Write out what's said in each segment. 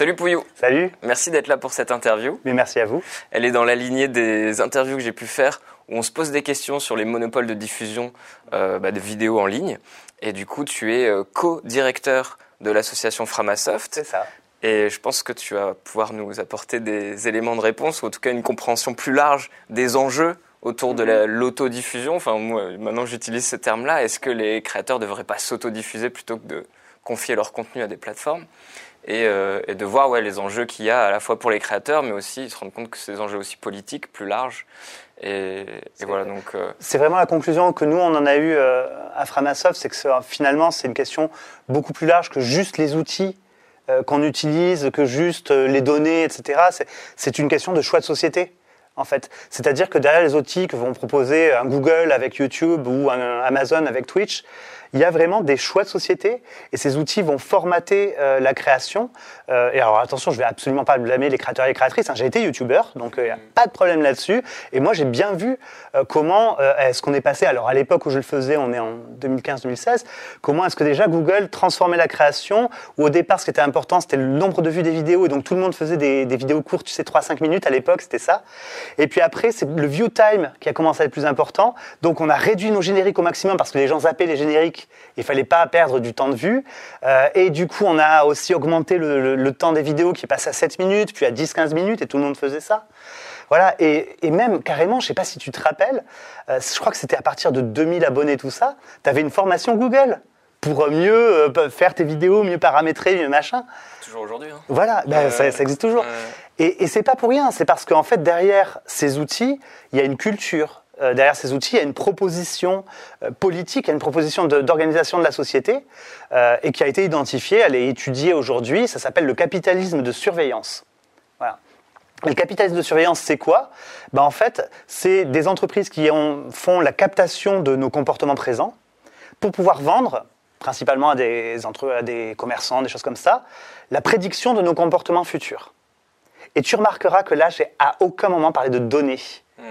Salut Pouillou. Salut. Merci d'être là pour cette interview. Mais merci à vous. Elle est dans la lignée des interviews que j'ai pu faire où on se pose des questions sur les monopoles de diffusion euh, bah, de vidéos en ligne. Et du coup, tu es euh, co-directeur de l'association Framasoft. C'est ça. Et je pense que tu vas pouvoir nous apporter des éléments de réponse, ou en tout cas une compréhension plus large des enjeux autour de la- l'autodiffusion. Enfin, moi, maintenant j'utilise ce terme-là. Est-ce que les créateurs ne devraient pas s'autodiffuser plutôt que de confier leur contenu à des plateformes? Et, euh, et de voir ouais, les enjeux qu'il y a à la fois pour les créateurs, mais aussi se rendre compte que c'est des enjeux aussi politiques, plus larges. Et, et voilà, donc euh, C'est vraiment la conclusion que nous, on en a eu euh, à Framasoft, c'est que finalement, c'est une question beaucoup plus large que juste les outils qu'on utilise, que juste les données, etc. C'est une question de choix de société. En fait, c'est-à-dire que derrière les outils que vont proposer un Google avec YouTube ou un Amazon avec Twitch, il y a vraiment des choix de société et ces outils vont formater euh, la création. Euh, et alors attention, je vais absolument pas blâmer les créateurs et les créatrices. hein. J'ai été youtubeur, donc il n'y a pas de problème là-dessus. Et moi, j'ai bien vu euh, comment euh, est-ce qu'on est passé. Alors à l'époque où je le faisais, on est en 2015-2016. Comment est-ce que déjà Google transformait la création Où au départ, ce qui était important, c'était le nombre de vues des vidéos, et donc tout le monde faisait des, des vidéos courtes, tu sais, 3-5 minutes à l'époque, c'était ça. Et puis après, c'est le view time qui a commencé à être plus important. Donc on a réduit nos génériques au maximum parce que les gens zappaient les génériques. Il fallait pas perdre du temps de vue. Euh, et du coup, on a aussi augmenté le, le- le temps des vidéos qui passe à 7 minutes, puis à 10-15 minutes, et tout le monde faisait ça. Voilà, et, et même carrément, je sais pas si tu te rappelles, euh, je crois que c'était à partir de 2000 abonnés, tout ça, tu avais une formation Google pour mieux euh, faire tes vidéos, mieux paramétrer, mieux machin. toujours aujourd'hui. Hein. Voilà, ben, Euh, ça, ça existe toujours. euh, Et, et c'est pas pour rien, c'est parce qu'en fait, derrière ces outils, il y a une culture. Euh, derrière ces outils, il y a une proposition euh, politique, il y a une proposition d'organisation de, la société euh, et qui a été identifiée, elle est étudiée aujourd'hui, ça s'appelle le capitalisme de surveillance. Voilà. Le capitalisme de surveillance, c'est quoi? Ben, En fait, c'est des entreprises qui ont- font la captation de nos comportements présents pour pouvoir vendre, principalement à des, entre- à des commerçants, des choses comme ça, la prédiction de nos comportements futurs. Et tu remarqueras que là, j'ai à aucun moment parlé de données. hmm.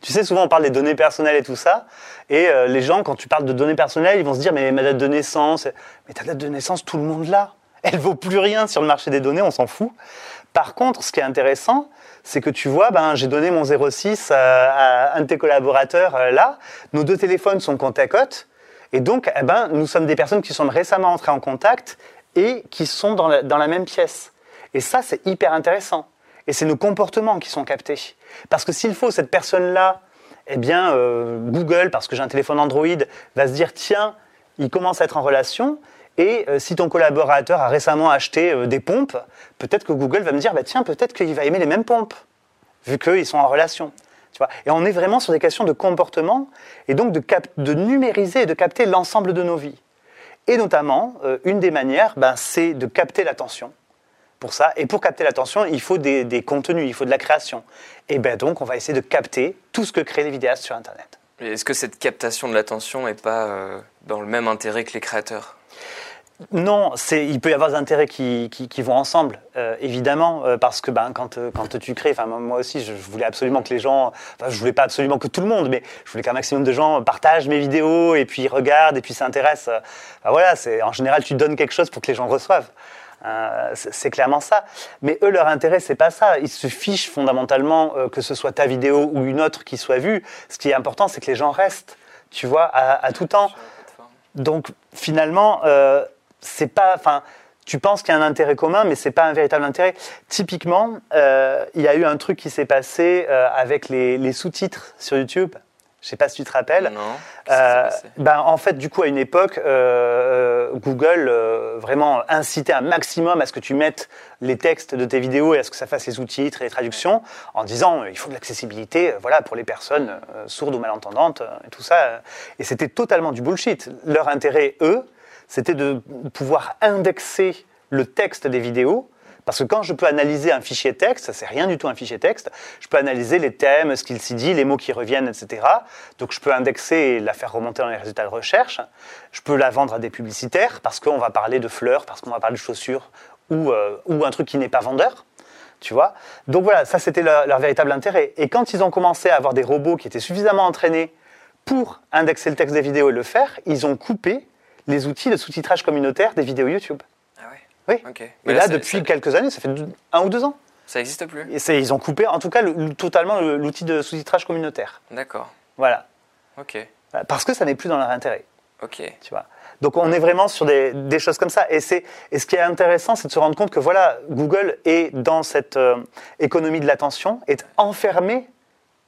Tu sais, souvent on parle des données personnelles et tout ça, et euh, les gens, quand tu parles de données personnelles, ils vont se dire, mais ma date de naissance, mais ta date de naissance, tout le monde l'a. Elle vaut plus rien sur le marché des données, on s'en fout. Par contre, ce qui est intéressant, c'est que tu vois, ben, j'ai donné mon 06 à, un de tes collaborateurs euh, là, nos deux téléphones sont côte à côte, et donc, eh ben, nous sommes des personnes qui sont récemment entrées en contact et qui sont dans la même pièce. Et ça, c'est hyper intéressant. Et c'est nos comportements qui sont captés. Parce que s'il faut cette personne-là, eh bien, euh, Google, parce que j'ai un téléphone Android, va se dire tiens, il commence à être en relation. Et euh, si ton collaborateur a récemment acheté euh, des pompes, peut-être que Google va me dire bah, tiens, peut-être qu'il va aimer les mêmes pompes, vu qu'ils sont en relation. Tu vois et on est vraiment sur des questions de comportement, et donc de, numériser et de capter l'ensemble de nos vies. Et notamment, une des manières, ben, c'est de capter l'attention pour ça. Et pour capter l'attention, il faut des, des contenus, il faut de la création. Et ben donc, on va essayer de capter tout ce que créent les vidéastes sur Internet. Et Est-ce que cette captation de l'attention n'est pas euh, dans le même intérêt que les créateurs? Non, il peut y avoir des intérêts qui, qui, qui vont ensemble, euh, évidemment, euh, parce que ben, quand, quand tu crées, moi aussi, je, je voulais absolument que les gens, je voulais pas absolument que tout le monde, mais je voulais qu'un maximum de gens partagent mes vidéos et puis regardent et puis s'intéressent. Enfin, voilà, c'est en général tu donnes quelque chose pour que les gens reçoivent. Euh, c'est clairement ça. Mais eux, leur intérêt, c'est pas ça. Ils se fichent fondamentalement euh, que ce soit ta vidéo ou une autre qui soit vue. Ce qui est important, c'est que les gens restent, tu vois, à, à tout temps. Donc finalement, euh, c'est pas. Enfin, tu penses qu'il y a un intérêt commun, mais c'est pas un véritable intérêt. Typiquement, il y a eu un truc qui s'est passé avec les, les sous-titres sur YouTube. Je sais pas si tu te rappelles. Non. Euh, ben, en fait, du coup, à une époque, euh, Google euh, vraiment incitait un maximum à ce que tu mettes les textes de tes vidéos et à ce que ça fasse les sous-titres et les traductions, en disant il faut de l'accessibilité, voilà, pour les personnes sourdes ou malentendantes et tout ça. Et c'était totalement du bullshit. Leur intérêt, eux, c'était de pouvoir indexer le texte des vidéos. Parce que quand je peux analyser un fichier texte, c'est rien du tout un fichier texte, je peux analyser les thèmes, ce qu'il s'y dit, les mots qui reviennent, etc. Donc je peux indexer et la faire remonter dans les résultats de recherche. Je peux la vendre à des publicitaires parce qu'on va parler de fleurs, parce qu'on va parler de chaussures ou, euh, un truc qui n'est pas vendeur. Tu vois Donc voilà, ça c'était leur véritable intérêt. Et quand ils ont commencé à avoir des robots qui étaient suffisamment entraînés pour indexer le texte des vidéos et le faire, ils ont coupé les outils de sous-titrage communautaire des vidéos YouTube. Et Mais là, depuis ça, quelques années, ça fait un ou deux ans. ça existe plus? Et ils ont coupé, en tout cas, le- le- totalement le- l'outil de sous-titrage communautaire. D'accord. Voilà. Ok. Parce que ça n'est plus dans leur intérêt. Ok. Tu vois. Donc on est vraiment sur des, des choses comme ça. Et, c'est, et ce qui est intéressant, c'est de se rendre compte que voilà, Google est dans cette euh, économie de l'attention, est enfermé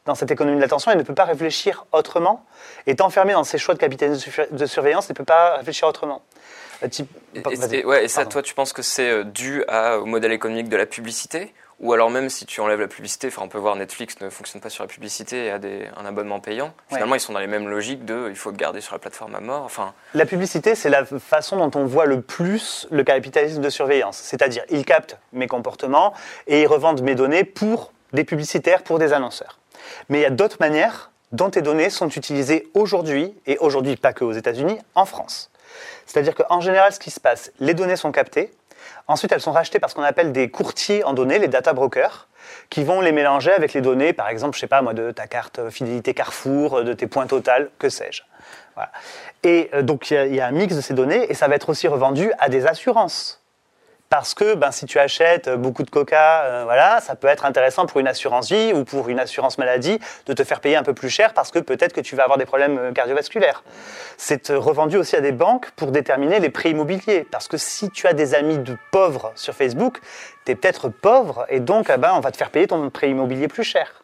dans cette économie de l'attention et ne peut pas réfléchir autrement, est enfermé dans ses choix de capitaine de surveillance et ne peut pas réfléchir autrement. Type- Et, vas-y. et- ouais, et ça, Pardon. toi, tu penses que c'est euh, dû à- au modèle économique de la publicité? Ou alors même si tu enlèves la publicité, enfin on peut voir Netflix ne fonctionne pas sur la publicité et a des, un abonnement payant. Finalement, ils sont dans les mêmes logiques de il faut te garder sur la plateforme à mort. Enfin, La publicité, c'est la façon dont on voit le plus le capitalisme de surveillance. C'est-à-dire, ils captent mes comportements et ils revendent mes données pour des publicitaires, pour des annonceurs. Mais il y a d'autres manières dont tes données sont utilisées aujourd'hui, et aujourd'hui pas que aux États-Unis, en France. C'est-à-dire qu'en général, ce qui se passe, les données sont captées, ensuite elles sont rachetées par ce qu'on appelle des courtiers en données, les data brokers, qui vont les mélanger avec les données, par exemple, je sais pas moi, de ta carte fidélité Carrefour, de tes points total, que sais-je. Et euh, donc il y y, a un mix de ces données et ça va être aussi revendu à des assurances. Parce que ben, si tu achètes beaucoup de coca, euh, voilà, ça peut être intéressant pour une assurance vie ou pour une assurance maladie de te faire payer un peu plus cher parce que peut-être que tu vas avoir des problèmes euh, cardiovasculaires. C'est euh, revendu aussi à des banques pour déterminer les prix immobiliers. Parce que si tu as des amis de pauvres sur Facebook, tu es peut-être pauvre et donc eh ben, on va te faire payer ton prêt immobilier plus cher.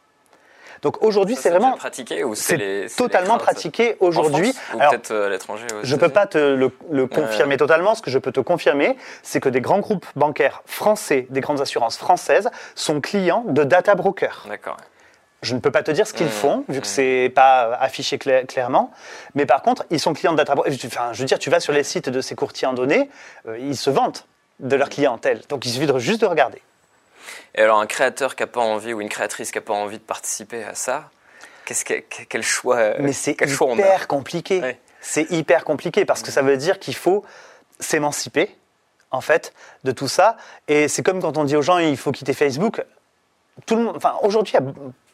Donc aujourd'hui, c'est vraiment pratiqué ou c'est totalement les pratiqué aujourd'hui. Alors, peut-être euh, à l'étranger je ne peux pas te le, le confirmer totalement. Ce que je peux te confirmer, c'est que des grands groupes bancaires français, des grandes assurances françaises, sont clients de data brokers. D'accord. Je ne peux pas te dire ce qu'ils Mmh, font, vu que mmh. c'est pas affiché cla- clairement. Mais par contre, ils sont clients de data brokers. Enfin, je veux dire, tu vas sur les sites de ces courtiers en données, euh, ils se vantent de leur clientèle. Donc il suffit de, juste de regarder. Et alors, un créateur qui n'a pas envie ou une créatrice qui n'a pas envie de participer à ça, qu'est-ce que, quel choix, euh, Mais c'est hyper compliqué. C'est hyper compliqué parce que ça veut dire qu'il faut s'émanciper, en fait, de tout ça. Et c'est comme quand on dit aux gens il faut quitter Facebook. Tout le monde, enfin, aujourd'hui, il y a-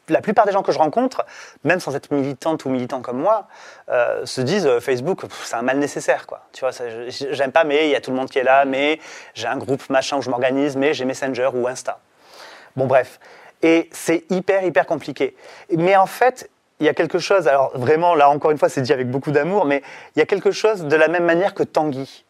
la plupart des gens que je rencontre, même sans être militante ou militant comme moi, euh, se disent euh, Facebook, c'est un mal nécessaire, quoi. Tu vois, j'aime pas, mais il y a tout le monde qui est là, mais j'ai un groupe machin où je m'organise, mais j'ai Messenger ou Insta. Bon, bref. Et c'est hyper, hyper compliqué. Mais en fait, il y a quelque chose, alors vraiment, là encore une fois, c'est dit avec beaucoup d'amour, mais il y a quelque chose de la même manière que Tanguy,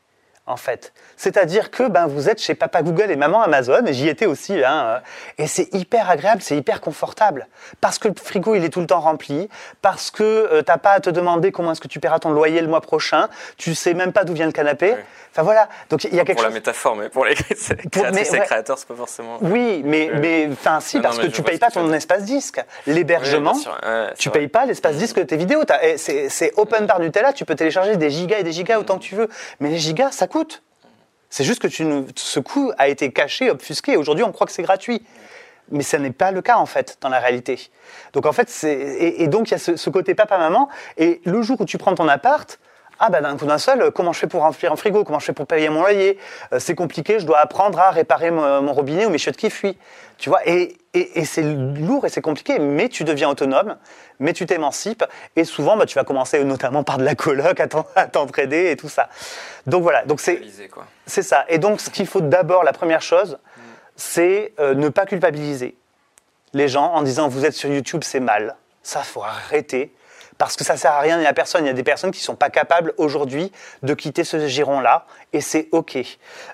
en fait. C'est-à-dire que ben, vous êtes chez Papa Google et Maman Amazon, et j'y étais aussi, hein, euh, et c'est hyper agréable, c'est hyper confortable. Parce que le frigo, il est tout le temps rempli, parce que euh, t'as pas à te demander comment est-ce que tu paieras ton loyer le mois prochain, tu sais même pas d'où vient le canapé. Oui. Enfin voilà, donc il y a quelque Pour la chose... métaphore, mais pour les créatrices mais ouais. créateurs, c'est pas forcément. Oui, mais, mais enfin si, Non, parce non, que tu payes pas ton espace disque. L'hébergement. Ouais, tu vrai. payes pas l'espace disque de tes vidéos. C'est open bar Nutella, tu peux télécharger des gigas et des gigas autant que tu veux. Mais les gigas, ça coûte. C'est juste que ce coût a été caché, obfusqué. Aujourd'hui, on croit que c'est gratuit. Mais ce n'est pas le cas, en fait, dans la réalité. Donc, en fait, c'est. Et, et donc, il y a ce, ce côté papa-maman. Et le jour où tu prends ton appart, ah ben d'un coup d'un seul, comment je fais pour remplir un frigo? Comment je fais pour payer mon loyer? Euh, C'est compliqué, je dois apprendre à réparer mon, mon robinet ou mes chiottes qui fuient. Tu vois, et, et, et c'est lourd et c'est compliqué, mais tu deviens autonome, mais tu t'émancipes, et souvent bah, tu vas commencer notamment par de la coloc à t'en- à t'entraider et tout ça. Donc voilà, donc c'est c'est ça. Et donc, ce qu'il faut d'abord, la première chose, c'est euh, ne pas culpabiliser les gens en disant vous êtes sur YouTube, c'est mal. Ça, faut arrêter. Parce que ça sert à rien et à personne. Il y a des personnes qui sont pas capables aujourd'hui de quitter ce giron-là, et c'est OK.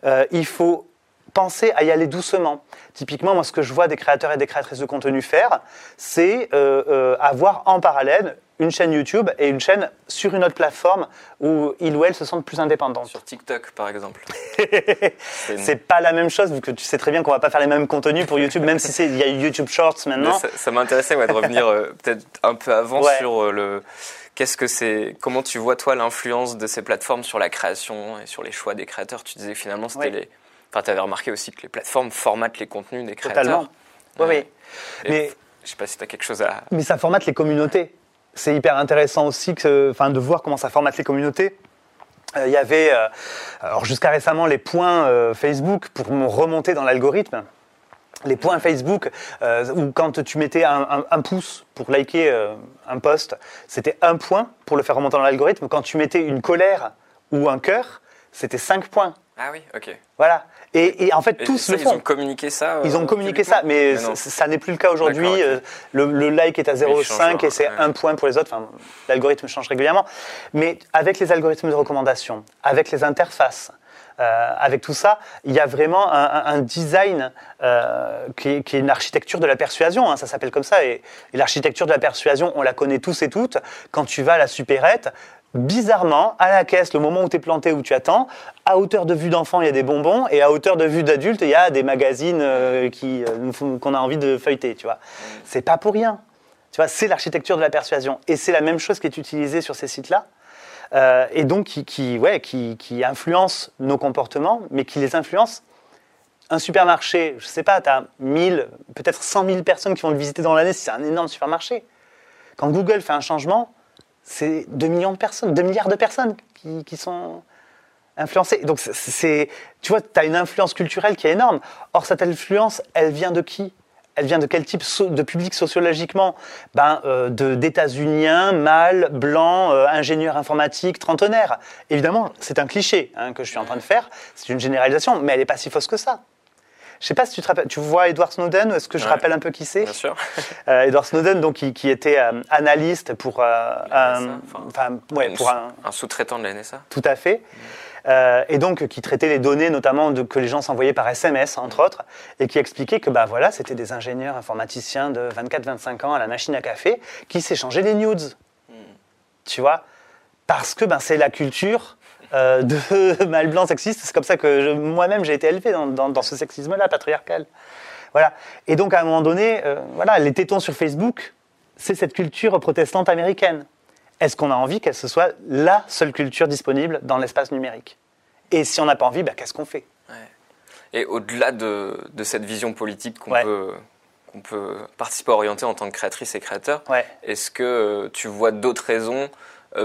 Euh, il faut penser à y aller doucement. Typiquement, moi, ce que je vois des créateurs et des créatrices de contenu faire, c'est euh, euh, avoir en parallèle une chaîne YouTube et une chaîne sur une autre plateforme où ils ou elles se sentent plus indépendants. Sur TikTok, par exemple. C'est pas la même chose, vu que tu sais très bien qu'on va pas faire les mêmes contenus pour YouTube, même si il y a YouTube Shorts Mais maintenant. ça, ça m'intéressait ouais, de revenir euh, peut-être un peu avant Ouais. sur le. Qu'est-ce que c'est Comment tu vois toi l'influence de ces plateformes sur la création et sur les choix des créateurs? Tu disais que finalement c'était les. Enfin, tu avais remarqué aussi que les plateformes formatent les contenus des créateurs. Totalement. Oui, Ouais. oui. Mais- je sais pas si tu as quelque chose à. Mais ça formate les communautés. C'est hyper intéressant aussi que, enfin, de voir comment ça formate les communautés. Euh, Il y avait, euh, alors jusqu'à récemment, les points euh, Facebook pour me remonter dans l'algorithme. Les points Facebook, où quand tu mettais un, un- un pouce pour liker un post, c'était un point pour le faire remonter dans l'algorithme. Quand tu mettais une colère ou un cœur, c'était cinq points. Ah oui, ok. Voilà. Et, et en fait, tous ça, le Ils font. ont communiqué ça. Ils ont euh, communiqué ça, mais, ça n'est plus le cas aujourd'hui. Euh, Le, le like est à Oui, il 0,5 change, et c'est ouais. un point pour les autres. Enfin, L'algorithme change régulièrement. Mais avec les algorithmes de recommandation, avec les interfaces, euh, avec tout ça, il y a vraiment un, design euh, qui, est, qui est une architecture de la persuasion, hein, ça s'appelle comme ça. Et, et l'architecture de la persuasion, on la connaît tous et toutes. Quand tu vas à la supérette, bizarrement, à la caisse, le moment où tu es planté, où tu attends, à hauteur de vue d'enfant, il y a des bonbons, et à hauteur de vue d'adulte, il y a des magazines euh, qui, euh, qu'on a envie de feuilleter, tu vois. C'est pas pour rien. Tu vois, c'est l'architecture de la persuasion. Et c'est la même chose qui est utilisée sur ces sites-là. Euh, et donc qui, ouais, qui, influence nos comportements, mais qui les influence. Un supermarché, je sais pas, tu as 1000, peut-être 100 000 personnes qui vont le visiter dans l'année c'est un énorme supermarché. Quand Google fait un changement, c'est 2 millions de personnes, 2 milliards de personnes qui, qui sont influencées. Donc, c'est- tu vois, tu as une influence culturelle qui est énorme. Or, cette influence, elle vient de qui? Elle vient de quel type de public sociologiquement? Ben, euh, D'états-Uniens, mâles, blancs, euh, ingénieurs informatiques, trentenaires. Évidemment, c'est un cliché hein, que je suis en train de faire, c'est une généralisation, mais elle n'est pas si fausse que ça. Je sais pas si tu te rappelles, tu vois Edward Snowden, est-ce que je Ouais. rappelle un peu qui c'est Bien sûr. euh, Edward Snowden, donc, qui, qui était euh, analyste pour, euh, un- enfin, ouais, pour un, un sous-traitant de la NSA. tout à fait. Euh, et donc qui traitait les données notamment de, que les gens s'envoyaient par SMS entre autres et qui expliquait que bah voilà c'était des ingénieurs informaticiens de 24-25 ans à la machine à café qui s'échangeaient des nudes tu vois? Parce que ben, c'est la culture euh, de mâle blanc sexiste c'est comme ça que moi-même j'ai été élevé dans, dans- dans ce sexisme là patriarcal. Voilà. Et donc à un moment donné euh, voilà les tétons sur Facebook c'est cette culture protestante américaine. Est-ce qu'on a envie qu'elle ce soit la seule culture disponible dans l'espace numérique? Et si on n'a pas envie, bah, qu'est-ce qu'on fait? Et au-delà de, de cette vision politique qu'on Ouais. peut, qu'on peut participer à orienter en tant que créatrice et créateur, Ouais. est-ce que euh, tu vois d'autres raisons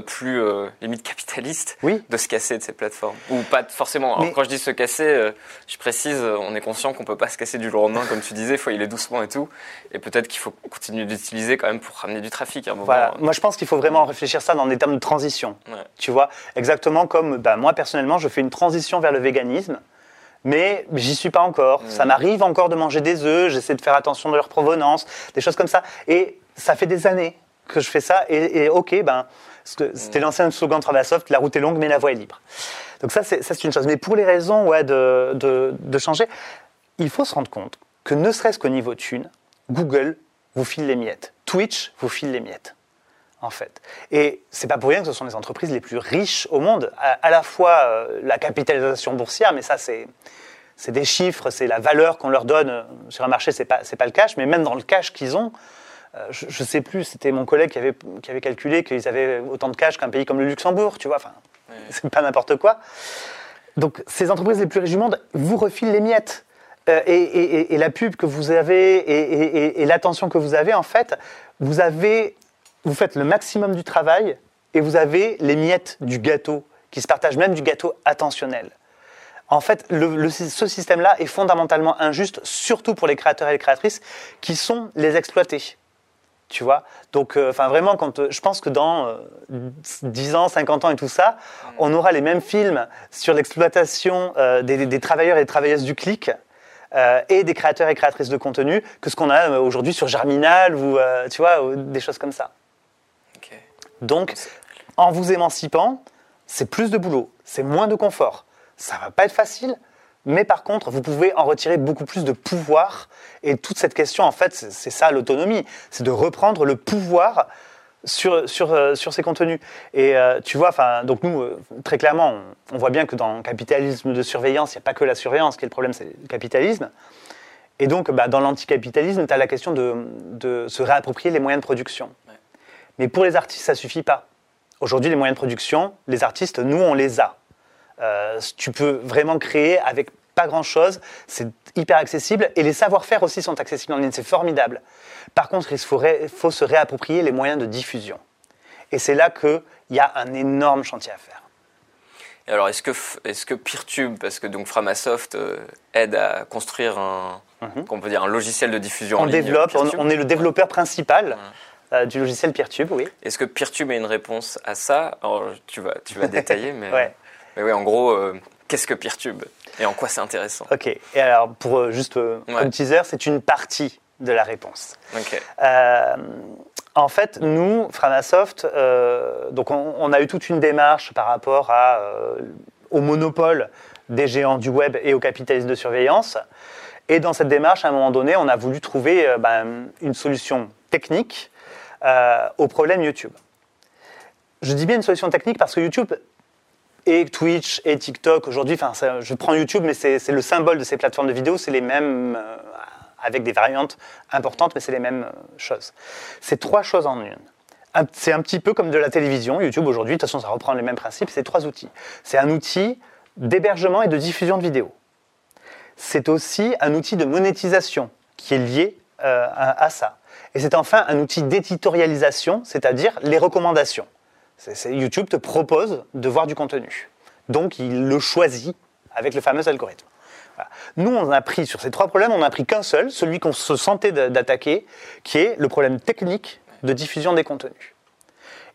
plus euh, limite capitalistes Oui. de se casser de ces plateformes Ou pas forcément. Alors, quand je dis se casser, euh, je précise, euh, on est conscient qu'on peut pas se casser du jour au lendemain, comme tu disais, il faut y aller doucement et tout. Et peut-être qu'il faut continuer d'utiliser quand même pour ramener du trafic à un moment. Voilà. Moi, je pense qu'il faut vraiment réfléchir ça dans des termes de transition. Ouais. Tu vois, exactement comme bah, moi personnellement, je fais une transition vers le véganisme, mais j'y suis pas encore. Ça m'arrive encore de manger des œufs, j'essaie de faire attention de leur provenance, des choses comme ça. Et ça fait des années que je fais ça. Et, et ok, ben, c'était l'ancien slogan de Travasoft, la route est longue, mais la voie est libre. Donc ça, c'est une chose. Mais pour les raisons ouais, de, de, changer, il faut se rendre compte que ne serait-ce qu'au niveau thune, Google vous file les miettes, Twitch vous file les miettes en fait. Et c'est pas pour rien que ce sont les entreprises les plus riches au monde. À, la fois euh, la capitalisation boursière, mais ça c'est c'est des chiffres, c'est la valeur qu'on leur donne sur un marché, c'est pas pas le cash, mais même dans le cash qu'ils ont, je, je sais plus, c'était mon collègue qui avait qui avait calculé qu'ils avaient autant de cash qu'un pays comme le Luxembourg, tu vois. Enfin, c'est pas n'importe quoi. Donc ces entreprises les plus riches du monde vous refilent les miettes. Euh, et, et- et- et la pub que vous avez et, et- et- et l'attention que vous avez, en fait, vous avez, vous faites le maximum du travail et vous avez les miettes du gâteau qui se partagent, même du gâteau attentionnel. En fait, le- le- ce système-là est fondamentalement injuste, surtout pour les créateurs et les créatrices qui sont les exploités. Tu vois? Donc, euh, enfin, vraiment, quand, euh, je pense que dans euh, 10 ans, 50 ans et tout ça, on aura les mêmes films sur l'exploitation euh, des, travailleurs et des travailleuses du clic et des créateurs et créatrices de contenu que ce qu'on a aujourd'hui sur Germinal ou, tu vois, ou des choses comme ça. Donc, en vous émancipant, c'est plus de boulot, c'est moins de confort. Ça va pas être facile, mais par contre, vous pouvez en retirer beaucoup plus de pouvoir. Et toute cette question, en fait, c'est ça l'autonomie, c'est de reprendre le pouvoir sur, sur, euh, sur ces contenus. Et euh, tu vois, donc nous, euh, très clairement, on, on voit bien que dans le capitalisme de surveillance, il n'y a pas que la surveillance qui est le problème, c'est le capitalisme. Et donc, bah, dans l'anticapitalisme, tu as la question de, de se réapproprier les moyens de production. Mais pour les artistes, ça suffit pas. Aujourd'hui, les moyens de production, les artistes, nous, on les a. Tu peux vraiment créer avec pas grand-chose, c'est hyper accessible, et les savoir-faire aussi sont accessibles en ligne, c'est formidable. Par contre, il faut, ré- faut se réapproprier les moyens de diffusion. Et c'est là qu'il y a un énorme chantier à faire. Et alors, est-ce que, est-ce que Peertube, parce que donc Framasoft euh, aide à construire un, qu'on peut dire, un logiciel de diffusion en. On ligne, développe, on, on est le développeur principal euh, du logiciel Peertube, oui. Est-ce que Peertube a une réponse à ça? Alors, tu vas, tu vas détailler, mais, Ouais. mais oui, en gros, euh, qu'est-ce que Peertube? Et en quoi c'est intéressant Ok. Et alors, pour euh, juste euh, Ouais. comme teaser, c'est une partie de la réponse. Ok. Euh, en fait, nous, Framasoft, euh, donc on, on a eu toute une démarche par rapport à, au monopole des géants du web et au capitalisme de surveillance. Et dans cette démarche, à un moment donné, on a voulu trouver ben, une solution technique au problème YouTube. Je dis bien une solution technique parce que YouTube et Twitch et TikTok aujourd'hui, enfin, je prends YouTube, mais c'est le symbole de ces plateformes de vidéo, c'est les mêmes, euh, avec des variantes importantes, mais c'est les mêmes euh, choses. C'est trois choses en une. Un- C'est un petit peu comme de la télévision, YouTube aujourd'hui, de toute façon ça reprend les mêmes principes, c'est trois outils. C'est un outil d'hébergement et de diffusion de vidéos. C'est aussi un outil de monétisation qui est lié euh, à, à ça. Et c'est enfin un outil d'éditorialisation, c'est-à-dire les recommandations. YouTube te propose de voir du contenu. Donc il le choisit avec le fameux algorithme. Nous, on a pris sur ces trois problèmes, on n'a pris qu'un seul, celui qu'on se sentait d'a- d'attaquer, qui est le problème technique de diffusion des contenus.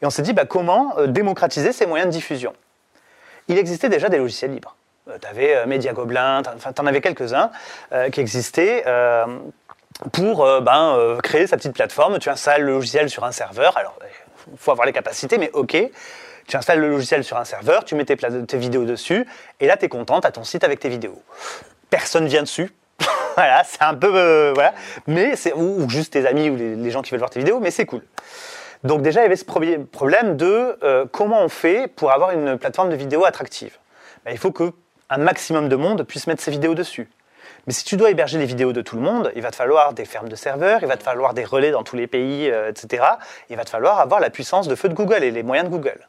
Et on s'est dit, bah, comment euh, démocratiser ces moyens de diffusion? Il existait déjà des logiciels libres. tu avais Media Goblin, tu en avais quelques-uns euh, qui existaient. euh, pour euh, ben, euh, créer sa petite plateforme, tu installes le logiciel sur un serveur. Alors, faut avoir les capacités, mais ok. Tu installes le logiciel sur un serveur, tu mets tes, tes vidéos dessus, et là, tu es content, tu as ton site avec tes vidéos. Personne vient dessus. voilà, c'est un peu. euh, voilà. Mais c'est, ou, juste tes amis ou les, gens qui veulent voir tes vidéos, mais c'est cool. Donc, déjà, il y avait ce problème de euh, comment on fait pour avoir une plateforme de vidéo attractive. Ben, il faut que un maximum de monde puisse mettre ses vidéos dessus. Mais si tu dois héberger les vidéos de tout le monde, il va te falloir des fermes de serveurs, il va te falloir des relais dans tous les pays, euh, etc. Il va te falloir avoir la puissance de feu de Google et les moyens de Google.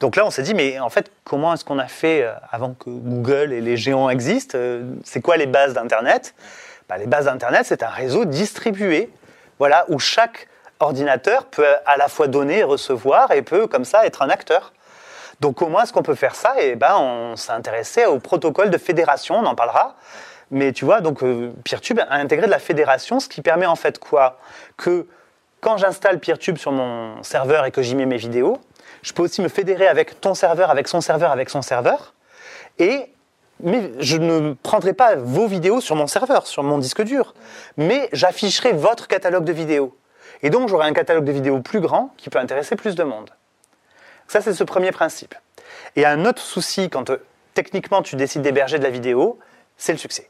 Donc là, on s'est dit, mais en fait, comment est-ce qu'on a fait euh, avant que Google et les géants existent euh, C'est quoi les bases d'Internet? Bah, Les bases d'Internet, c'est un réseau distribué, voilà, où chaque ordinateur peut à la fois donner et recevoir et peut comme ça être un acteur. Donc comment est-ce qu'on peut faire ça? Et ben, on s'est intéressé au protocole de fédération, on en parlera. Mais tu vois, donc euh, Peertube a intégré de la fédération, ce qui permet en fait quoi? Que quand j'installe Peertube sur mon serveur et que j'y mets mes vidéos, je peux aussi me fédérer avec ton serveur, avec son serveur, avec son serveur. Et mais je ne prendrai pas vos vidéos sur mon serveur, sur mon disque dur, mais j'afficherai votre catalogue de vidéos. Et donc j'aurai un catalogue de vidéos plus grand qui peut intéresser plus de monde. Ça, c'est ce premier principe. Et un autre souci quand euh, techniquement tu décides d'héberger de la vidéo, c'est le succès.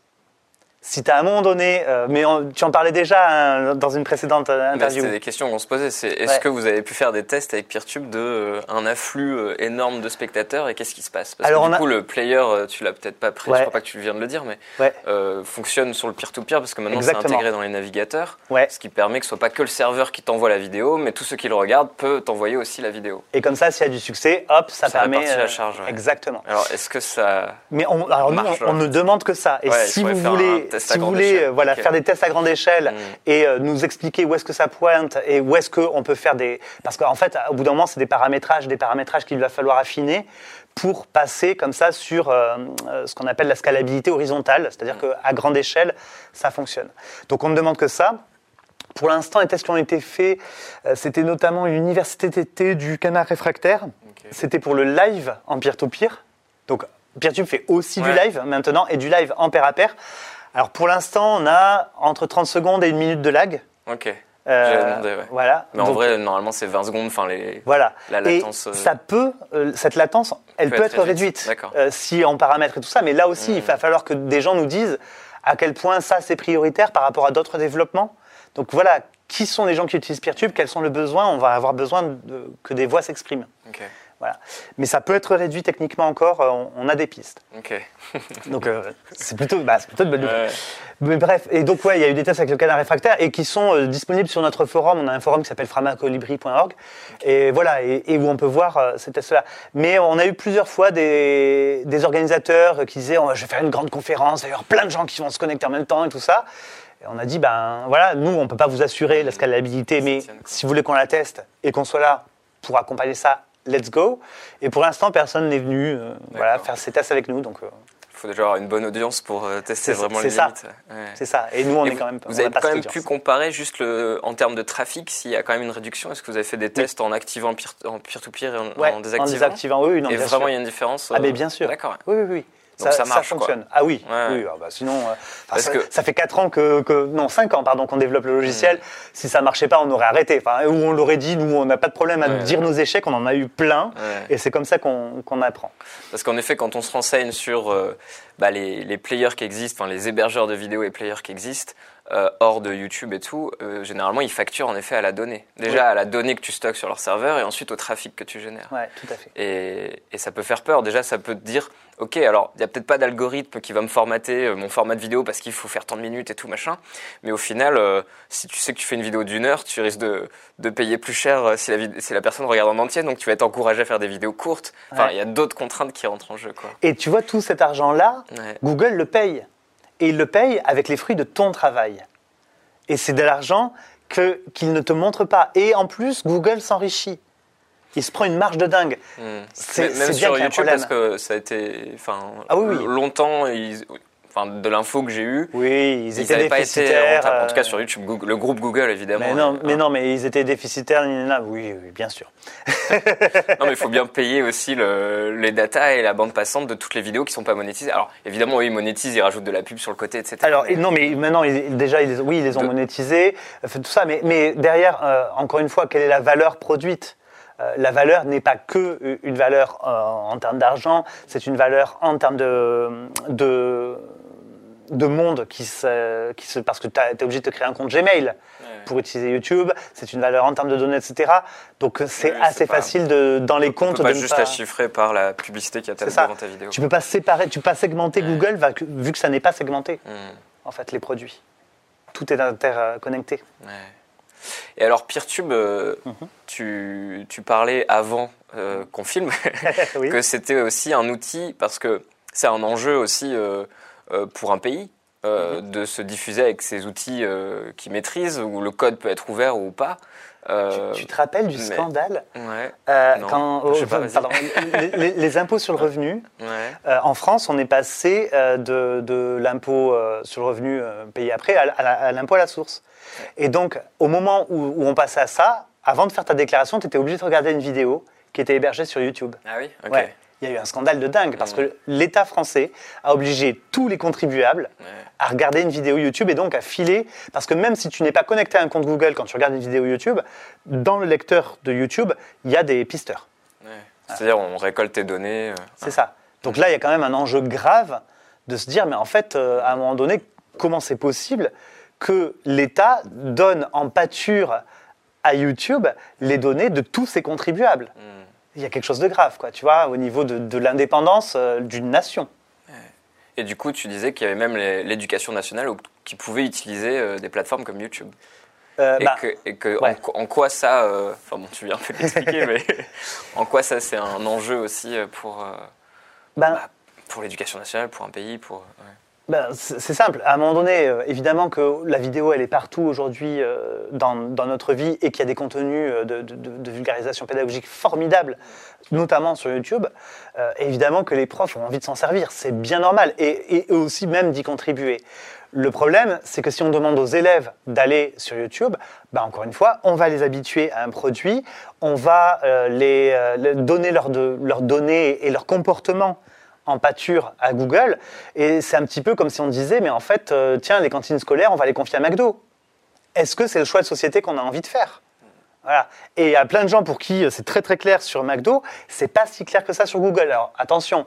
Si tu as à un moment donné, euh, mais on- tu en parlais déjà hein, dans une précédente euh, interview. C'était des questions qu'on se posait. C'est est-ce Ouais. que vous avez pu faire des tests avec Peertube de euh, un afflux euh, énorme de spectateurs et qu'est-ce qui se passe? Parce Alors, que on du a- coup, le player, tu l'as peut-être pas pris. Ouais. Je crois pas que tu viens de le dire, mais Ouais. fonctionne sur le peer-to-peer parce que maintenant c'est intégré dans les navigateurs. Ce qui permet que ce soit pas que le serveur qui t'envoie la vidéo, mais tout ceux qui le regardent peut t'envoyer aussi la vidéo. Et comme ça, s'il y a du succès, hop, ça, Ça permet. la charge. Exactement. Alors, est-ce que ça. Mais on, alors nous, Marche, on, on ouais. ne demande que ça. Et si vous voulez, si vous voulez échelle. euh, voilà, faire des tests à grande échelle Mm. et euh, nous expliquer où est-ce que ça pointe et où est-ce qu'on peut faire des... Parce qu'en fait, au bout d'un moment, c'est des paramétrages, des paramétrages qu'il va falloir affiner pour passer comme ça sur euh, ce qu'on appelle la scalabilité horizontale, c'est-à-dire Mm. qu'à grande échelle, ça fonctionne. Donc on ne demande que ça. Pour l'instant, les tests qui ont été faits, euh, c'était notamment l'université d'été du canard réfractaire. C'était pour le live en peer-to-peer. Donc, Peertube fait aussi du live maintenant et du live en pair à pair. Alors, pour l'instant, on a entre 30 secondes et une minute de lag. Ok. Euh, demandé, ouais. Voilà. Mais en Donc, vrai, normalement, c'est 20 secondes. Enfin, les. voilà. la latence, Et euh, ça peut, euh, cette latence, elle peut, peut être, être réduite, euh, si on paramètre et tout ça. Mais là aussi, il va falloir que des gens nous disent à quel point ça c'est prioritaire par rapport à d'autres développements. Donc voilà, qui sont les gens qui utilisent Peertube? Quels sont les besoins On va avoir besoin de- que des voix s'expriment. Ok. Voilà. Mais ça peut être réduit techniquement encore. euh, On, on a des pistes. Donc euh, c'est plutôt, bah, c'est plutôt de bonnes nouvelles. Ouais. Mais bref, et donc ouais, il y a eu des tests avec le canard réfractaire et qui sont euh, disponibles sur notre forum. On a un forum qui s'appelle framacolibri.org et voilà, et, et où on peut voir euh, ces tests-là. Mais on a eu plusieurs fois des, des organisateurs qui disaient, Oh, je vais faire une grande conférence, il va y avoir plein de gens qui vont se connecter en même temps et tout ça. Et on a dit, ben voilà, nous on peut pas vous assurer la scalabilité, mais si vous voulez qu'on la teste et qu'on soit là pour accompagner ça, let's go. Et pour l'instant, personne n'est venu euh, voilà, faire ces tests avec nous, donc euh, Il faut déjà avoir une bonne audience pour euh, tester vraiment les ça. limites. Ouais. c'est ça. Et nous, on Et est vous, quand même. vous on avez pas quand même pu comparer juste le, en termes de trafic s'il y a quand même une réduction. Est-ce que vous avez fait des tests en activant peer- en peer-to-peer et en, Ouais, en désactivant en désactivant, oui, non, Et bien vraiment, sûr. il y a une différence Ah, mais bien sûr. D'accord. Oui, oui, oui. Donc ça, marche. Ça quoi. fonctionne. Ah oui, Ouais. oui ah bah sinon, euh, Parce ça, que- ça fait 4 ans que, que- non 5 ans pardon qu'on développe le Hmm. logiciel. Si ça marchait pas, on aurait arrêté. Enfin, ou on l'aurait dit, nous on n'a pas de problème à Ouais. dire nos échecs, on en a eu plein, Ouais. et c'est comme ça qu'on qu'on apprend. Parce qu'en effet, quand on se renseigne sur euh, bah, les, les players qui existent, enfin les hébergeurs de vidéos et players qui existent, euh, hors de YouTube et tout, euh, généralement ils facturent en effet à la donnée. Déjà Oui. à la donnée que tu stockes sur leur serveur et ensuite au trafic que tu génères. Ouais, tout à fait. Et, et ça peut faire peur. Déjà, ça peut te dire, ok, alors il n'y a peut-être pas d'algorithme qui va me formater euh, mon format de vidéo parce qu'il faut faire tant de minutes et tout machin. Mais au final, euh, si tu sais que tu fais une vidéo d'une heure, tu risques de, de payer plus cher euh, si la, si la personne regarde en entier. Donc tu vas être encouragé à faire des vidéos courtes. Enfin, Ouais. il y a d'autres contraintes qui rentrent en jeu, quoi. Et tu vois tout cet argent-là, Ouais. Google le paye. Et il le paye avec les fruits de ton travail. Et c'est de l'argent que- qu'il ne te montre pas. Et en plus, Google s'enrichit. Il se prend une marge de dingue. Hmm. C'est- bien sur YouTube, parce que ça a été, enfin, Ah oui, oui. longtemps, ils- enfin, de l'info que j'ai eue, Oui, ils ils étaient n'avaient pas été déficitaires. En tout cas, euh, sur YouTube, Google- le groupe Google, évidemment. Mais non, euh, mais non, mais ils étaient déficitaires. Oui, oui, bien sûr. Non, mais il faut bien payer aussi le- les datas et la bande passante de toutes les vidéos qui sont pas monétisées. Alors, évidemment, oui, ils monétisent, ils rajoutent de la pub sur le côté, etc. Alors, non, mais maintenant, ils- déjà, ils oui, ils les ont De- monétisés, tout ça, mais, mais derrière, euh, encore une fois, quelle est la valeur produite? La valeur n'est pas que euh, une valeur euh, en termes d'argent, c'est une valeur en termes de, de, de monde qui se, qui se, parce que tu es obligé de te créer un compte Gmail pour utiliser YouTube, c'est une valeur en termes de données, etc. Donc c'est Oui, assez pas- facile de, dans les comptes pas de ne juste pas- la chiffrer par la publicité qu'il y a ça. devant ta vidéo. Tu peux pas séparer, tu peux pas segmenter Ouais. Google va- vu que ça n'est pas segmenté Hmm, en fait les produits. Tout est interconnecté. ouais. Et alors, PeerTube, euh, Mhm. tu, tu parlais avant euh, qu'on filme oui. que c'était aussi un outil, parce que c'est un enjeu aussi euh, pour un pays. Mhm. de se diffuser avec ces outils qu'ils maîtrisent, où le code peut être ouvert ou pas. Euh, Tu, tu te rappelles du scandale Ouais, euh, Non, quand pas, pardon, les, impôts sur le revenu ouais. euh, en France, on est passé de, de l'impôt sur le revenu payé après à, à la- à l'impôt à la source. Et donc, au moment où, où on passait à ça, avant de faire ta déclaration, tu étais obligé de regarder une vidéo qui était hébergée sur YouTube. Ah oui Ok. Ouais. Il y a eu un scandale de dingue parce Mhm. que l'État français a obligé tous les contribuables Ouais. à regarder une vidéo YouTube et donc à filer. Parce que même si tu n'es pas connecté à un compte Google quand tu regardes une vidéo YouTube, dans le lecteur de YouTube, il y a des pisteurs. Ouais. C'est-à-dire, on récolte tes données. euh, C'est ça. Donc là, il y a quand même un enjeu grave de se dire, mais en fait, euh, à un moment donné, comment c'est possible que l'État donne en pâture à YouTube les données de tous ses contribuables? Hmm. Il y a quelque chose de grave, quoi, tu vois, au niveau de, de l'indépendance euh, d'une nation. Et du coup, tu disais qu'il y avait même l'éducation nationale qui pouvait utiliser euh, des plateformes comme YouTube. Euh, Et bah, que, et que ouais. en, quoi- en quoi ça. Enfin bon, tu viens un peu l'expliquer, mais en quoi ça c'est un enjeu aussi pour, ben, bah, pour l'éducation nationale, pour un pays, pour. ouais. Ben, c'est simple. À un moment donné, euh, évidemment que la vidéo, elle est partout aujourd'hui euh, dans, notre vie et qu'il y a des contenus euh, de, vulgarisation pédagogique formidables, notamment sur YouTube. Évidemment que les profs ont envie de s'en servir. C'est bien normal. Et, aussi même d'y contribuer. Le problème, c'est que si on demande aux élèves d'aller sur YouTube, ben encore une fois, on va les habituer à un produit, on va les, donner leurs leurs données et leur comportement en pâture à Google. Et c'est un petit peu comme si on disait, mais en fait, euh, tiens, les cantines scolaires, on va les confier à McDo. Est-ce que c'est le choix de société qu'on a envie de faire? Voilà. Et il y a plein de gens pour qui euh, c'est très très clair sur McDo, c'est pas si clair que ça sur Google. Alors attention,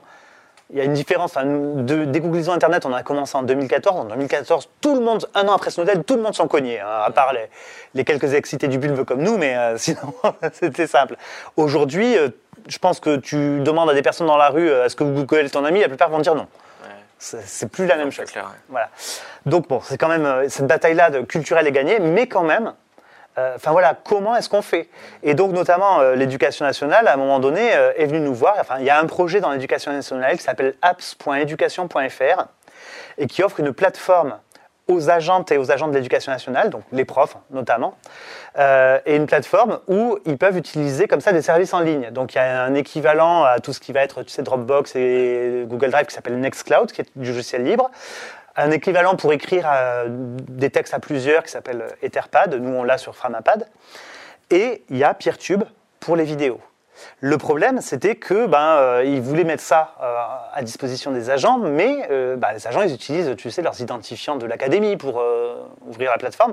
il y a une différence. Enfin, de, dégooglisons Internet, on a commencé en 2014. En 2014, tout le monde, un an après Snowden, tout le monde s'en cognait, hein, à part les, les quelques excités du bulbe comme nous, mais euh, sinon, c'était simple. Aujourd'hui, euh, je pense que tu demandes à des personnes dans la rue, euh, est-ce que Google est ton ami La plupart vont dire non. Ouais. C'est plus la même chose. clair. ouais. Voilà. Donc bon, c'est quand même euh, cette bataille-là culturelle est gagnée, mais quand même, enfin voilà, comment est-ce qu'on fait? Et donc notamment euh, l'éducation nationale, à un moment donné, euh, est venue nous voir. Enfin, il y a un projet dans l'éducation nationale qui s'appelle apps.education.fr et qui offre une plateforme aux agentes et aux agents de l'éducation nationale, donc les profs notamment, euh, et une plateforme où ils peuvent utiliser comme ça des services en ligne. Donc il y a un équivalent à tout ce qui va être tu sais, Dropbox et Google Drive qui s'appelle Nextcloud, qui est du logiciel libre. Un équivalent pour écrire euh, des textes à plusieurs qui s'appelle Etherpad, nous on l'a sur Framapad. Et il y a PeerTube pour les vidéos. Le problème, c'était que ben, euh, ils voulaient mettre ça euh, à disposition des agents, mais euh, ben, les agents, ils utilisent, tu sais, leurs identifiants de l'académie pour euh, ouvrir la plateforme.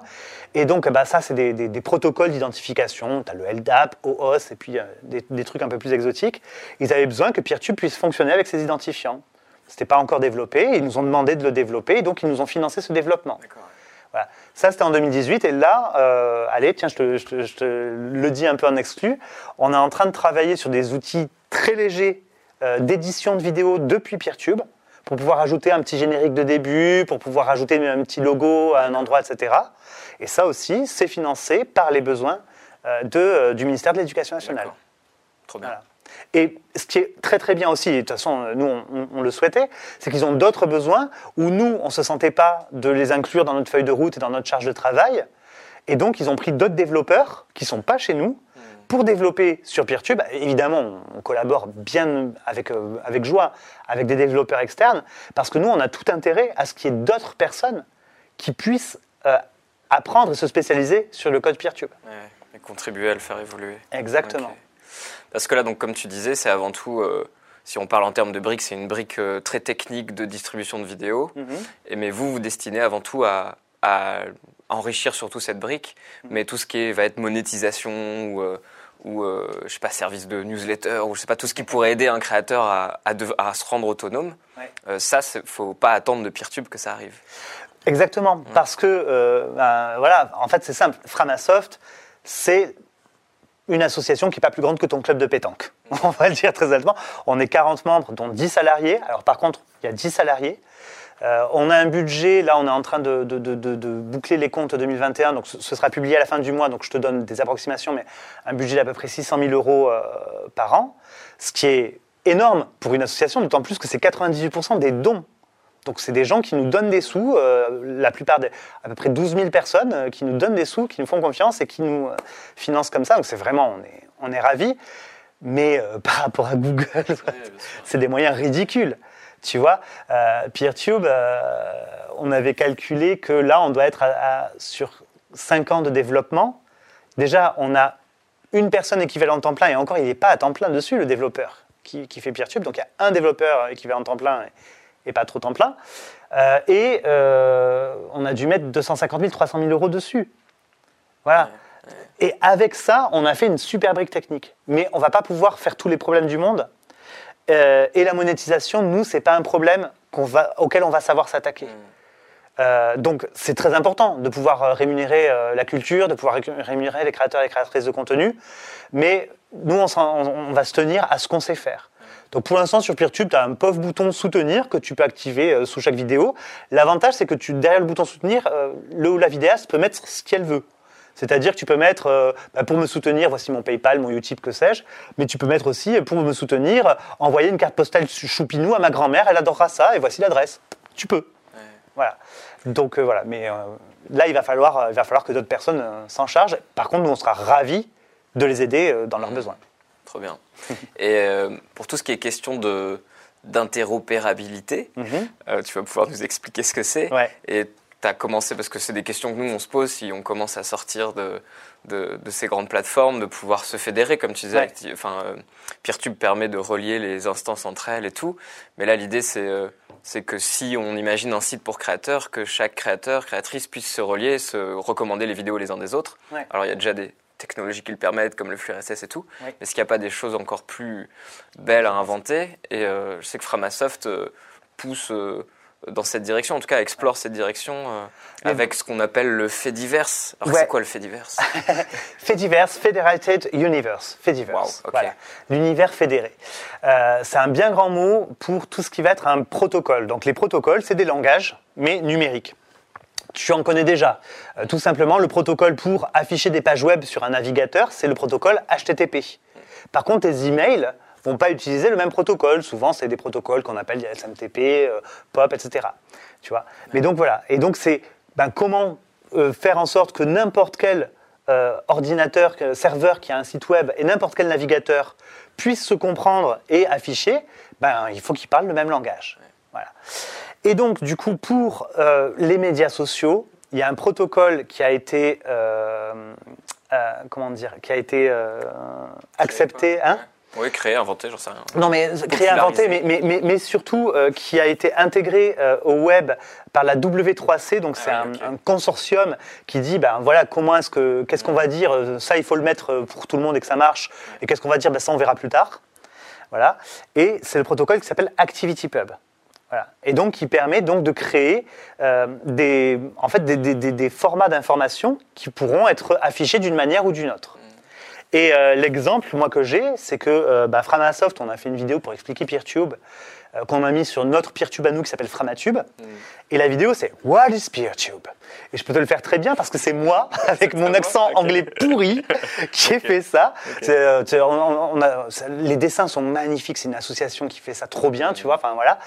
Et donc, ben, ça, c'est des, protocoles d'identification. Tu as le LDAP, OAuth, et puis euh, des, des trucs un peu plus exotiques. Ils avaient besoin que Peertube puisse fonctionner avec ces identifiants. C'était pas encore développé. Ils nous ont demandé de le développer, et donc ils nous ont financé ce développement. Voilà. Ça, c'était en 2018. Et là, euh, allez, tiens, je te, je te- je te le dis un peu en exclu, on est en train de travailler sur des outils très légers euh, d'édition de vidéos depuis Peertube pour pouvoir ajouter un petit générique de début, pour pouvoir ajouter un petit logo à un endroit, etc. Et ça aussi, c'est financé par les besoins euh, de, du ministère de l'Éducation nationale. Trop bien. Voilà. Et ce qui est très très bien aussi, et de toute façon nous on, on- on le souhaitait, c'est qu'ils ont d'autres besoins où nous on ne se sentait pas de les inclure dans notre feuille de route et dans notre charge de travail. Et donc ils ont pris d'autres développeurs qui ne sont pas chez nous pour développer sur Peertube. Évidemment, on collabore bien avec, euh, avec joie avec des développeurs externes parce que nous on a tout intérêt à ce qu'il y ait d'autres personnes qui puissent euh, apprendre et se spécialiser sur le code Peertube. Ouais, et contribuer à le faire évoluer. Exactement. Parce que là, donc, comme tu disais, c'est avant tout, euh, si on parle en termes de briques, c'est une brique euh, très technique de distribution de vidéos. Mhm. Et, mais vous, vous destinez avant tout à, à enrichir surtout cette brique, Mhm. mais tout ce qui est- va être monétisation ou, euh, ou je sais pas, service de newsletter, ou je sais pas, tout ce qui pourrait aider un créateur à, à, dev- à se rendre autonome, Ouais. ça, il faut pas attendre de Peertube que ça arrive. Exactement, parce que ben, voilà, en fait c'est simple. Framasoft, c'est une association qui n'est pas plus grande que ton club de pétanque. On va le dire très honnêtement. On est 40 membres, dont 10 salariés. Alors par contre, il y a 10 salariés. Euh, on a un budget, là on est en train de, de- de- boucler les comptes 2021, donc ce, ce sera publié à la fin du mois, donc je te donne des approximations, mais un budget d'à peu près 600 000 euros euh, par an, ce qui est énorme pour une association, d'autant plus que c'est 98% des dons donc c'est des gens qui nous donnent des sous, euh, la plupart des, à peu près 12 000 personnes euh, qui nous donnent des sous, qui nous font confiance et qui nous euh, financent comme ça. Donc c'est vraiment, on est, on est ravis. Mais par rapport à Google, c'est des moyens ridicules. Tu vois, PeerTube, on avait calculé que là, on doit être à- à- sur 5 ans de développement. Déjà, on a une personne équivalente temps plein, et encore, il n'est pas à temps plein dessus, le développeur qui, qui fait PeerTube. Donc il y a un développeur équivalent temps plein et, pas trop temps plein. Euh, et euh, on a dû mettre 250 000, 300 000 euros dessus. Voilà. Et avec ça, on a fait une super brique technique. Mais on va pas pouvoir faire tous les problèmes du monde. Euh, et la monétisation, nous, c'est pas un problème qu'on va, auquel on va savoir s'attaquer. Euh, donc c'est très important de pouvoir rémunérer euh, la culture, de pouvoir ré- rémunérer les créateurs et les créatrices de contenu, mais nous on, on- on va se tenir à ce qu'on sait faire. Donc pour l'instant sur PeerTube, tu as un pauvre bouton soutenir que tu peux activer euh, sous chaque vidéo. L'avantage c'est que tu, derrière le bouton soutenir, euh, le ou la vidéaste peut mettre ce qu'elle veut. C'est-à-dire que tu peux mettre, euh, bah, pour me soutenir, voici mon PayPal, mon Utip, que sais-je, mais tu peux mettre aussi, euh, pour me soutenir, envoyer une carte postale choupinou à ma grand-mère, elle adorera ça, et voici l'adresse. Tu peux. Voilà. Donc voilà, mais là, il va falloir, il va falloir que d'autres personnes s'en chargent. Par contre, nous, on sera ravis de les aider dans leurs besoins. Trop bien. Et euh, pour tout ce qui est question de d'interopérabilité, Mhm. euh, tu vas pouvoir nous expliquer ce que c'est. Ouais. Et tu as commencé, parce que c'est des questions que nous, on se pose si on commence à sortir de, de, de ces grandes plateformes, de pouvoir se fédérer, comme tu disais. Ouais. Enfin, euh, Peertube permet de relier les instances entre elles et tout. Mais là, l'idée, c'est euh, que si on imagine un site pour créateurs, que chaque créateur, créatrice puisse se relier, se recommander les vidéos les uns des autres. Ouais. Alors, il y a déjà des technologies qui le permettent, comme le flux RSS et tout. Est-ce qu'il n'y a pas des choses encore plus belles à inventer? Et euh, je sais que Framasoft euh, pousse euh, dans cette direction, en tout cas explore cette direction avec ce qu'on appelle le fait divers. Alors Ouais. c'est quoi le fait divers? Fait divers, Federated Universe. Fait divers. Wow. Voilà. L'univers fédéré. C'est un bien grand mot pour tout ce qui va être un protocole. Donc les protocoles, c'est des langages, mais numériques. Tu en connais déjà. Euh, tout simplement, le protocole pour afficher des pages web sur un navigateur, c'est le protocole HTTP. Par contre, tes emails vont pas utiliser le même protocole. Souvent, c'est des protocoles qu'on appelle SMTP, euh, POP, etc. Tu vois? Mais donc voilà. Et donc c'est ben, comment euh, faire en sorte que n'importe quel ordinateur, serveur qui a un site web et n'importe quel navigateur puisse se comprendre et afficher. Ben, il faut qu'ils parlent le même langage. Voilà. Et donc, du coup, pour euh, les médias sociaux, il y a un protocole qui a été, euh, euh, comment dire, qui a été accepté, hein? Oui, créer, inventer, j'en sais rien. Non, mais créer, inventer, mais, mais, mais, mais surtout euh, qui a été intégré euh, au web par la W3C, donc c'est Ah un, ok. un consortium qui dit, ben voilà, comment est-ce que, qu'est-ce qu'on va dire, ça il faut le mettre pour tout le monde et que ça marche, et qu'est-ce qu'on va dire, ben ça on verra plus tard. Voilà. Et c'est le protocole qui s'appelle ActivityPub. Voilà. Et donc qui permet donc de créer euh, des, en fait, des, formats d'information qui pourront être affichés d'une manière ou d'une autre. Et euh, l'exemple, moi, que j'ai, c'est que euh, bah, Framasoft, on a fait une vidéo pour expliquer PeerTube, euh, qu'on a mis sur notre PeerTube à nous qui s'appelle Framatube. Et la vidéo, c'est What is PeerTube? Et je peux te le faire très bien parce que c'est moi, avec mon accent anglais pourri, qui ai fait ça. On- on a- les dessins sont magnifiques, c'est une association qui fait ça trop bien, tu vois. Enfin voilà.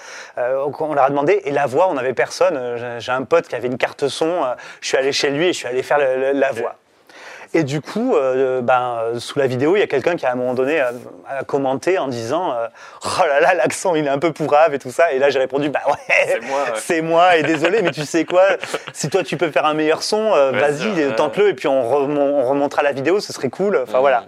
On leur a demandé, et la voix, on n'avait personne. J'ai un pote qui avait une carte son, je suis allé chez lui et je suis allé faire le- le- la voix. Et du coup, euh, ben, euh, sous la vidéo, il y a quelqu'un qui, à un moment donné, a, a commenté en disant euh, Oh là là, l'accent, il est un peu pourrave et tout ça. Et là, j'ai répondu Bah ouais, C'est moi, ouais. moi, et désolé, mais tu sais quoi Si toi, tu peux faire un meilleur son, euh, Vas-y, tente-le, et puis on, remon- on remontera la vidéo, ce serait cool. Enfin Mhm. voilà.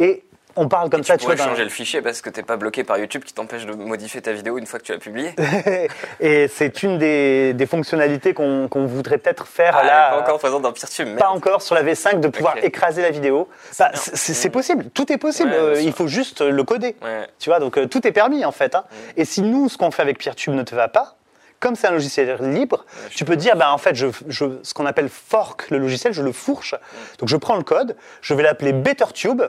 Et on parle comme Tu ça, tu vois. pourrais changer le fichier parce que t'es pas bloqué par YouTube qui t'empêche de modifier ta vidéo une fois que tu l'as publiée. et c'est une des, des fonctionnalités qu'on voudrait peut-être faire Ah, est là. pas encore présente dans PeerTube, Pas encore sur la V5 de pouvoir écraser la vidéo. Bah, c'est c'est possible, tout est possible. Ouais, Euh, il faut juste le coder. Ouais. Tu vois, donc euh, tout est permis en fait. hein. Et si nous, ce qu'on fait avec PeerTube ne te va pas, comme c'est un logiciel libre, tu peux dire, bah, en fait, je, je- ce qu'on appelle fork le logiciel, je le fourche. Donc je prends le code, je vais l'appeler BetterTube,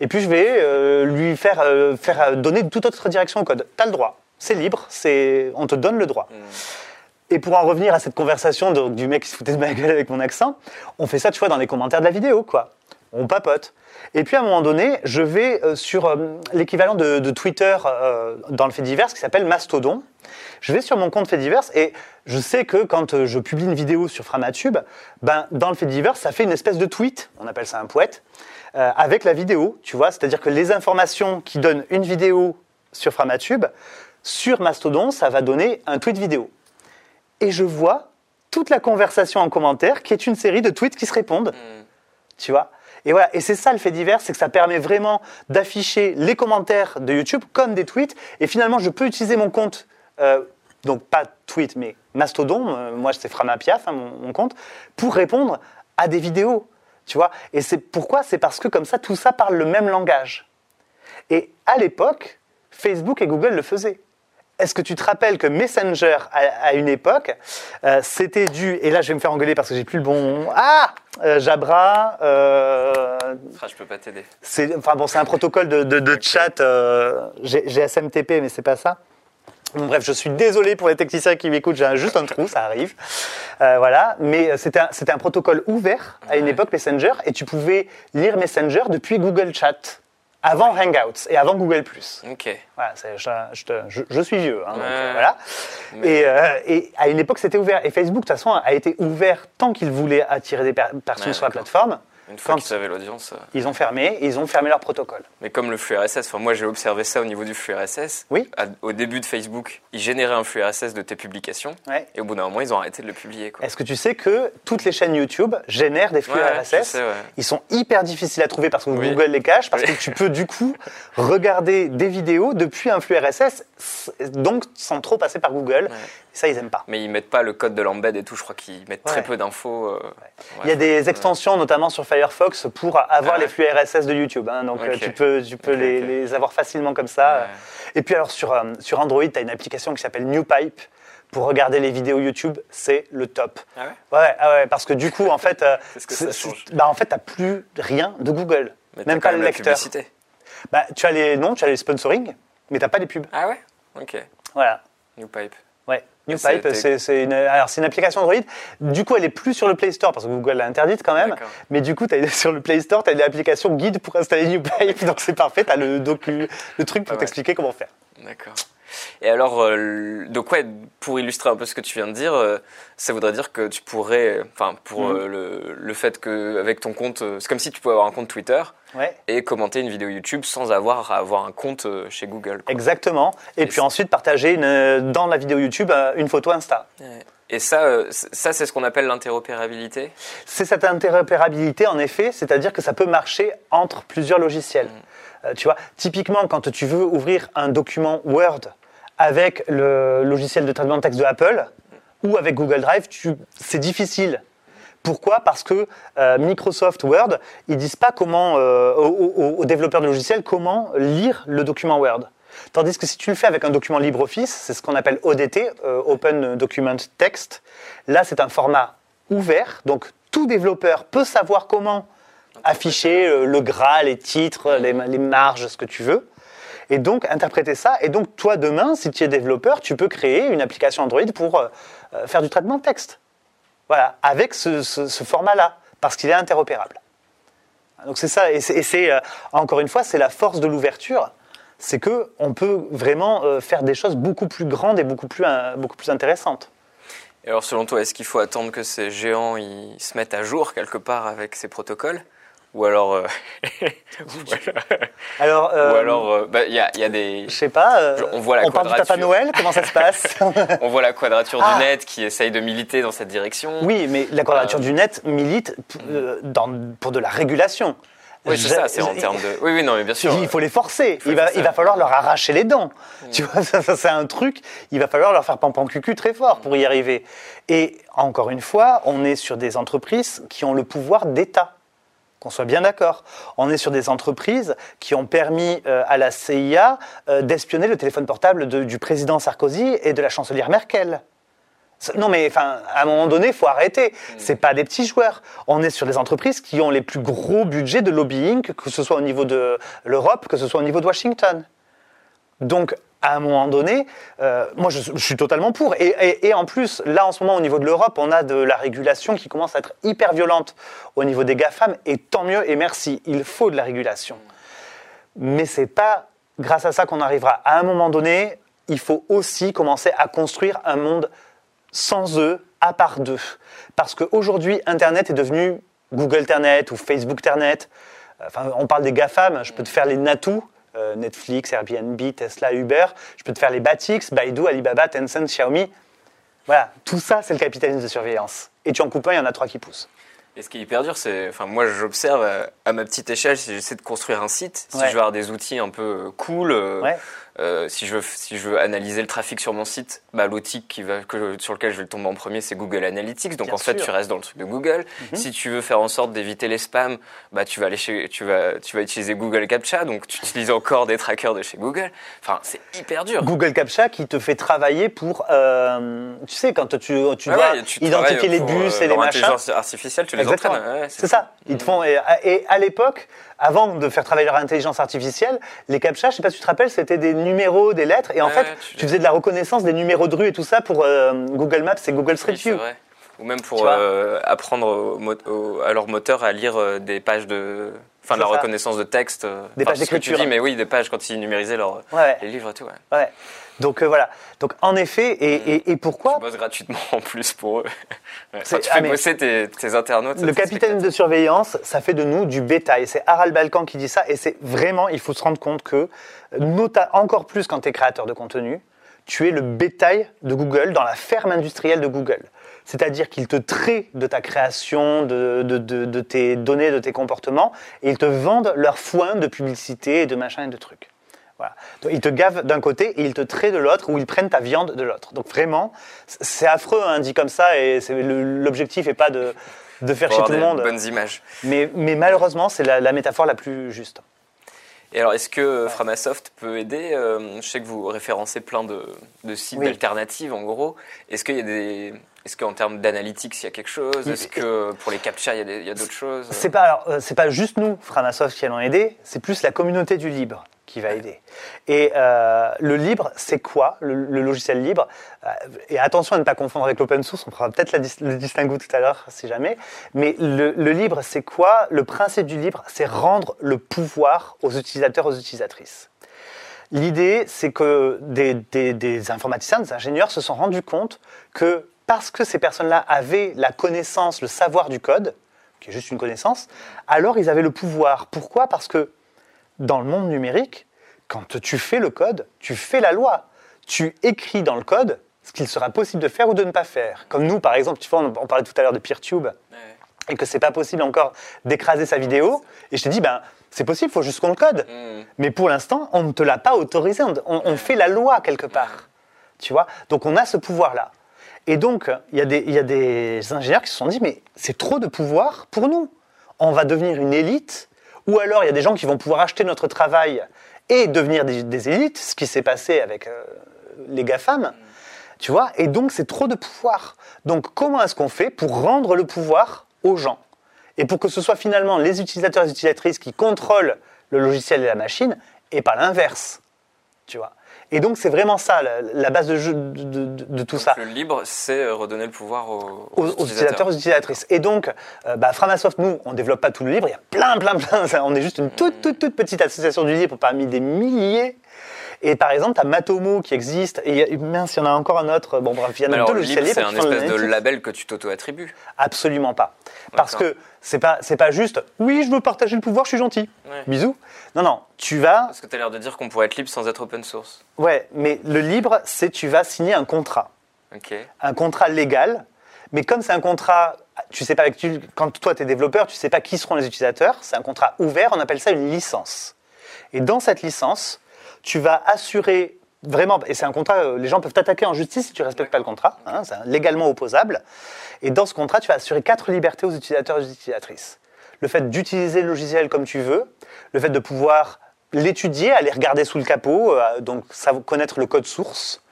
et puis je vais euh, lui faire, euh, faire euh, donner toute autre direction au code. Tu as le droit, c'est libre, c'est, on te donne le droit. Et pour en revenir à cette conversation de- du mec qui se foutait de ma gueule avec mon accent, on fait ça, tu vois, dans les commentaires de la vidéo, quoi. On papote. Et puis à un moment donné, je vais euh, sur l'équivalent de, de Twitter dans le fait divers qui s'appelle Mastodon. Je vais sur mon compte fait divers et je sais que quand je publie une vidéo sur Framatube, ben, dans le fait divers, ça fait une espèce de tweet, on appelle ça un poète, euh, avec la vidéo, tu vois. C'est-à-dire que les informations qui donnent une vidéo sur Framatube, sur Mastodon, ça va donner un tweet vidéo et je vois toute la conversation en commentaire qui est une série de tweets qui se répondent. Tu vois Et voilà, et c'est ça le fait divers, c'est que ça permet vraiment d'afficher les commentaires de YouTube comme des tweets. Et finalement, je peux utiliser mon compte, euh, donc pas tweet, mais Mastodon, euh, moi c'est Framapiaf, hein, mon, mon compte, pour répondre à des vidéos. Tu vois? Et c'est pourquoi? C'est parce que comme ça, tout ça parle le même langage. Et à l'époque, Facebook et Google le faisaient. Est-ce que tu te rappelles que Messenger, à, à une époque, euh, c'était dû, et là je vais me faire engueuler parce que j'ai plus le bon... Ah Euh, Jabra, euh, Ah, je peux pas t'aider. c'est enfin bon, c'est un protocole de, de- de chat euh, GSMTP, mais c'est pas ça. Bon, bref, je suis désolé pour les techniciens qui m'écoutent, j'ai juste un trou, ça arrive. Euh, voilà, mais c'était un, c'était un protocole ouvert à une Ouais. époque Messenger, et tu pouvais lire Messenger depuis Google Chat, avant Hangouts et avant Google+. Ok. Voilà, je, je te- je- je suis vieux, hein, donc, Ouais. euh, voilà. Mais- Et, euh, et à une époque, c'était ouvert. Et Facebook, de toute façon, a été ouvert tant qu'il voulait attirer des per- personnes Ouais, sur la plateforme. Une fois qu'ils avaient l'audience. euh, Ils ont fermé, ils ont fermé leur protocole. Mais comme le flux RSS, enfin, moi j'ai observé ça au niveau du flux RSS. Oui. À- au début de Facebook, ils généraient un flux RSS de tes publications. Ouais. Et au bout d'un moment, ils ont arrêté de le publier. Est-ce que tu sais que toutes les chaînes YouTube génèrent des flux Ouais, RSS je sais, ouais. Ils sont hyper difficiles à trouver parce que Oui. Google les cache, parce Oui. que tu peux du coup regarder des vidéos depuis un flux RSS, donc sans trop passer par Google. Ça, ils aiment pas. Mais ils mettent pas le code de l'embed et tout. Je crois qu'ils mettent très peu d'infos. euh, Il y a des extensions, notamment sur Firefox, pour avoir Ah les flux RSS de YouTube. hein. donc euh, tu peux, tu peux les, avoir facilement comme ça. Ouais. Et puis alors sur, euh, sur Android, tu as une application qui s'appelle NewPipe. Pour regarder les vidéos YouTube, c'est le top. Ah ouais? Ouais, ah ouais, parce que du coup, en fait, euh, que ça change? bah, en fait, t'as plus rien de Google, Mais même pas quand le lecteur. Bah, tu as les noms, tu as les sponsoring, mais t'as pas les pubs. Ah ouais? Ok. Voilà. NewPipe. Ouais. Mais NewPipe, c'est- une, alors c'est une application Android. Du coup, elle est plus sur le Play Store parce que Google l'a interdite quand même. Mais du coup, as, sur le Play Store, tu as l'application guide pour installer NewPipe, donc c'est parfait. Tu as le, docu, le truc pour mal. t'expliquer comment faire. D'accord. Et alors, euh, donc ouais, pour illustrer un peu ce que tu viens de dire, euh, ça voudrait dire que tu pourrais, enfin, pour Mhm. euh, le, le fait que avec ton compte, euh, c'est comme si tu pouvais avoir un compte Twitter Ouais. et commenter une vidéo YouTube sans avoir à avoir un compte chez Google. quoi. Exactement. Et Et puis ensuite, partager une, dans la vidéo YouTube une photo Insta. Ouais. Et ça, ça c'est ce qu'on appelle l'interopérabilité? C'est cette interopérabilité, en effet, c'est-à-dire que ça peut marcher entre plusieurs logiciels. Euh, tu vois, typiquement, quand tu veux ouvrir un document Word avec le logiciel de traitement de texte de Apple ou avec Google Drive, tu- c'est difficile. Pourquoi? Parce que euh, Microsoft Word, ils disent pas comment euh, aux, développeurs de logiciels comment lire le document Word. Tandis que si tu le fais avec un document LibreOffice, c'est ce qu'on appelle ODT, euh, Open Document Text. Là, c'est un format ouvert, donc tout développeur peut savoir comment afficher le gras, les titres, les, les marges, ce que tu veux. Et donc interpréter ça. Et donc toi, demain, si tu es développeur, tu peux créer une application Android pour euh, euh, faire du traitement de texte. Voilà, avec ce, format-là, parce qu'il est interopérable. Donc c'est ça, et c'est, euh, encore une fois, c'est la force de l'ouverture, c'est que on peut vraiment faire des choses beaucoup plus grandes et beaucoup plus, beaucoup plus intéressantes. Et alors, selon toi, est-ce qu'il faut attendre que ces géants ils se mettent à jour quelque part avec ces protocoles? Ou alors, euh, Alors, euh, ou alors, euh, bah, il y, a, y a des, je sais pas, on voit la parle du quadrature. Papa Noël, comment ça se passe on voit la quadrature Ah. du net qui essaye de militer dans cette direction. Oui, mais la quadrature du net milite dans- pour de la régulation. Oui, c'est ça. C'est en termes de. Oui, oui, non, mais bien sûr. Il faut les forcer. Il va, il va falloir leur arracher les dents. Tu vois, ça, ça, c'est un truc. Il va falloir leur faire pampan cucu très fort pour y arriver. Et encore une fois, on est sur des entreprises qui ont le pouvoir d'État. Qu'on soit bien d'accord. On est sur des entreprises qui ont permis euh, à la CIA euh, d'espionner le téléphone portable de- du président Sarkozy et de la chancelière Merkel. Non mais enfin, à un moment donné, il faut arrêter. C'est pas des petits joueurs. On est sur des entreprises qui ont les plus gros budgets de lobbying, que ce soit au niveau de l'Europe, que ce soit au niveau de Washington. Donc, à un moment donné, euh, moi je, suis totalement pour. Et, en plus, là en ce moment, au niveau de l'Europe, on a de la régulation qui commence à être hyper violente au niveau des GAFAM, et tant mieux, et merci, il faut de la régulation. Mais c'est pas grâce à ça qu'on arrivera. À un moment donné, il faut aussi commencer à construire un monde sans eux, à part d'eux. Parce qu'aujourd'hui, Internet est devenu Google Internet ou Facebook Internet. Enfin, on parle des GAFAM, je peux te faire les NATU, euh, Netflix, Airbnb, Tesla, Uber. Je peux te faire les Batix, Baidu, Alibaba, Tencent, Xiaomi. Voilà, tout ça, c'est le capitalisme de surveillance. Et tu en coupes un, il y en a trois qui poussent. Et ce qui est hyper dur, c'est. Enfin, moi, j'observe euh, à ma petite échelle, si j'essaie de construire un site, si Ouais. je veux avoir des outils un peu euh, cool, euh, Ouais. Euh, si, je veux, si je veux analyser le trafic sur mon site, bah, l'outil qui va, que, sur lequel je vais tomber en premier, c'est Google Analytics. Donc, Bien en fait, tu restes dans le truc de Google. Mhm. Si tu veux faire en sorte d'éviter les spams, bah, tu vas aller chez, tu vas, tu vas utiliser Google Captcha. Donc, tu utilises encore des trackers de chez Google. Enfin, c'est hyper dur. Google Captcha qui te fait travailler pour, euh, tu sais, quand tu, tu ouais, identifier les bus euh, et les machins. artificielle, tu les Exactement. entraînes. Ouais, C'est ça. Ils te font. Et, et à l'époque, avant de faire travailler leur intelligence artificielle, les captcha, je sais pas si tu te rappelles, c'était des numéros, des lettres, et en Ouais, fait, ouais, tu faisais de la reconnaissance des numéros de rue et tout ça pour euh, Google Maps et Google Street View. Ou même pour euh, apprendre au mo- au- à leur moteur à lire euh, des pages de. Enfin, de la ça. reconnaissance de texte. Des enfin, pages c'est ce que tu d'écriture. dis, mais oui, des pages quand ils numérisaient leurs ouais. les livres et tout. Ouais. ouais. Donc euh, voilà. Donc en effet, et, et, et pourquoi Tu bosses gratuitement en plus pour eux. Ouais. C'est- Enfin, tu ah, fais bosser tes, tes internautes. Le capitaine de surveillance, ça fait de nous du bétail. C'est Harald Balkan qui dit ça, et c'est vraiment, il faut se rendre compte que, nota, encore plus quand tu es créateur de contenu, tu es le bétail de Google dans la ferme industrielle de Google. C'est-à-dire qu'ils te traient de ta création, de, de, de- de tes données, de tes comportements, et ils te vendent leur foin de publicité et de machin et de trucs. Voilà. Donc, ils te gavent d'un côté et ils te traient de l'autre, ou ils prennent ta viande de l'autre. Donc vraiment, c'est affreux, hein, dit comme ça, et l'objectif n'est pas de, de faire avoir tout le monde. bonnes images. Mais, mais malheureusement, c'est la, la métaphore la plus juste. Et alors, est-ce que Framasoft peut aider Euh, Je sais que vous référencez plein de, de sites Oui. alternatives, en gros. Est-ce qu'il y a des... Est-ce qu'en termes d'analytics, il y a quelque chose? Est-ce que pour les captcha, il y a d'autres choses? C'est pas, alors, euh, c'est pas juste nous, Framasoft, qui allons aider, c'est plus la communauté du libre qui va aider. Et euh, le libre, c'est quoi le, logiciel libre? Euh, Et attention à ne pas confondre avec l'open source, on fera peut-être le distinguo tout à l'heure, si jamais. Mais le, libre, c'est quoi? Le principe du libre, c'est rendre le pouvoir aux utilisateurs, aux utilisatrices. L'idée, c'est que des- des informaticiens, des ingénieurs se sont rendus compte que parce que ces personnes-là avaient la connaissance, le savoir du code, qui est juste une connaissance, alors ils avaient le pouvoir. Pourquoi? Parce que dans le monde numérique, quand tu fais le code, tu fais la loi. Tu écris dans le code ce qu'il sera possible de faire ou de ne pas faire. Comme nous, par exemple, tu vois, on on parlait tout à l'heure de PeerTube, et que c'est pas possible encore d'écraser sa vidéo, et je te dis, ben, c'est possible, il faut juste qu'on le code. Hmm. Mais pour l'instant, on ne te l'a pas autorisé, on, fait la loi quelque part. Tu vois? Donc on a ce pouvoir-là. Et donc, il y, a des- il y a des ingénieurs qui se sont dit, mais c'est trop de pouvoir pour nous. On va devenir une élite, ou alors il y a des gens qui vont pouvoir acheter notre travail et devenir des, élites, ce qui s'est passé avec euh, les GAFAM. Tu vois? Et donc, c'est trop de pouvoir. Donc, comment est-ce qu'on fait pour rendre le pouvoir aux gens? Et pour que ce soit finalement les utilisateurs et les utilisatrices qui contrôlent le logiciel et la machine, et pas l'inverse. Tu vois? Et donc, c'est vraiment ça, la, la base de, jeu- de, de- de tout ça Le libre, c'est euh, redonner le pouvoir aux, aux, aux utilisateurs, aux utilisatrices. Et donc, euh, bah, Framasoft, nous, on développe pas tout le libre. Il y a plein, plein, plein. On est juste une toute, toute, toute petite association du libre parmi des milliers. Et par exemple, tu as Matomo qui existe. Et mince, il y en a encore un autre. Bon, bref, il y en a alors, deux le logiciels libre, c'est libres un espèce de label que tu t'auto-attribues. Absolument pas. Parce que c'est pas, c'est pas juste, oui, je veux partager le pouvoir, je suis gentil. Ouais. Bisous. Non, non, tu vas. Parce que tu as l'air de dire qu'on pourrait être libre sans être open source. Ouais, mais le libre, c'est tu vas signer un contrat. Ok. un contrat légal, mais comme c'est un contrat, tu sais pas quand toi tu es développeur, tu sais pas qui seront les utilisateurs, c'est un contrat ouvert, on appelle ça une licence. Et dans cette licence, tu vas assurer vraiment, et c'est un contrat, euh, les gens peuvent t'attaquer en justice si tu respectes pas le contrat, hein, c'est légalement opposable. Et dans ce contrat, tu vas assurer quatre libertés aux utilisateurs et aux utilisatrices. Le fait d'utiliser le logiciel comme tu veux, le fait de pouvoir l'étudier, aller regarder sous le capot, euh, donc connaître le code source,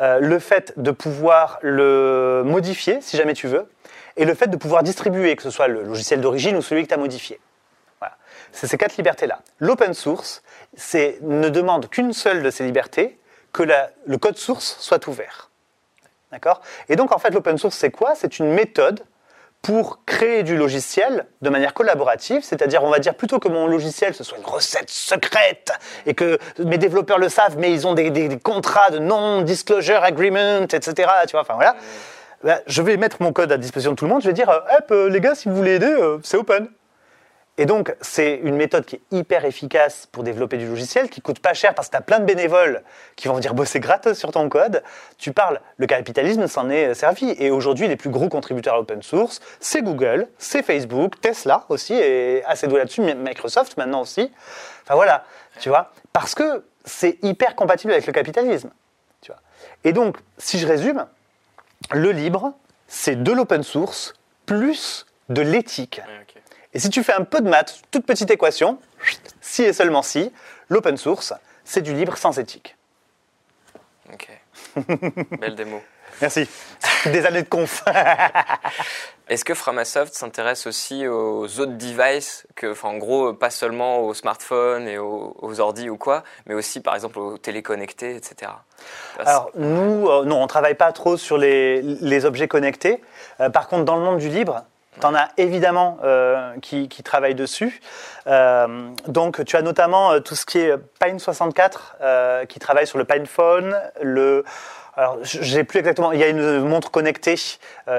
euh, le fait de pouvoir le modifier si jamais tu veux, et le fait de pouvoir distribuer, que ce soit le logiciel d'origine ou celui que tu as modifié. C'est ces quatre libertés-là. L'open source ne demande qu'une seule de ces libertés, que la- le code source soit ouvert. D'accord? Et donc, en fait, l'open source, c'est quoi? C'est une méthode pour créer du logiciel de manière collaborative, c'est-à-dire, on va dire, plutôt que mon logiciel, ce soit une recette secrète, et que mes développeurs le savent, mais ils ont des, des- des contrats de non-disclosure agreement, etc., tu vois, enfin voilà, Ben, je vais mettre mon code à disposition de tout le monde, je vais dire, euh, hop, euh, les gars, si vous voulez aider, euh, c'est open. Et donc, c'est une méthode qui est hyper efficace pour développer du logiciel, qui coûte pas cher parce que tu as plein de bénévoles qui vont venir bosser gratos sur ton code. Tu parles, le capitalisme s'en est servi. Et aujourd'hui, les plus gros contributeurs à l'open source, c'est Google, c'est Facebook, Tesla aussi, et assez doué là-dessus, Microsoft maintenant aussi. Enfin voilà, tu vois, parce que c'est hyper compatible avec le capitalisme. Tu vois. Et donc, si je résume, le libre, c'est de l'open source plus de l'éthique. Ouais. Et si tu fais un peu de maths, toute petite équation, si et seulement si, l'open source, c'est du libre sans éthique. Ok. Belle démo. Merci. Des années de conf. Est-ce que Framasoft s'intéresse aussi aux autres devices, que, enfin, en gros, pas seulement aux smartphones et aux, aux ordi ou quoi, mais aussi, par exemple, aux téléconnectés, etc. Alors nous, euh, non, on travaille pas trop sur les, les objets connectés. Euh, par contre, dans le monde du libre, tu en as évidemment euh, qui, qui travaillent dessus. Euh, donc tu as notamment euh, tout ce qui est Pine 64 euh, qui travaille sur le PinePhone, le alors, j'ai plus exactement. Il y a une montre connectée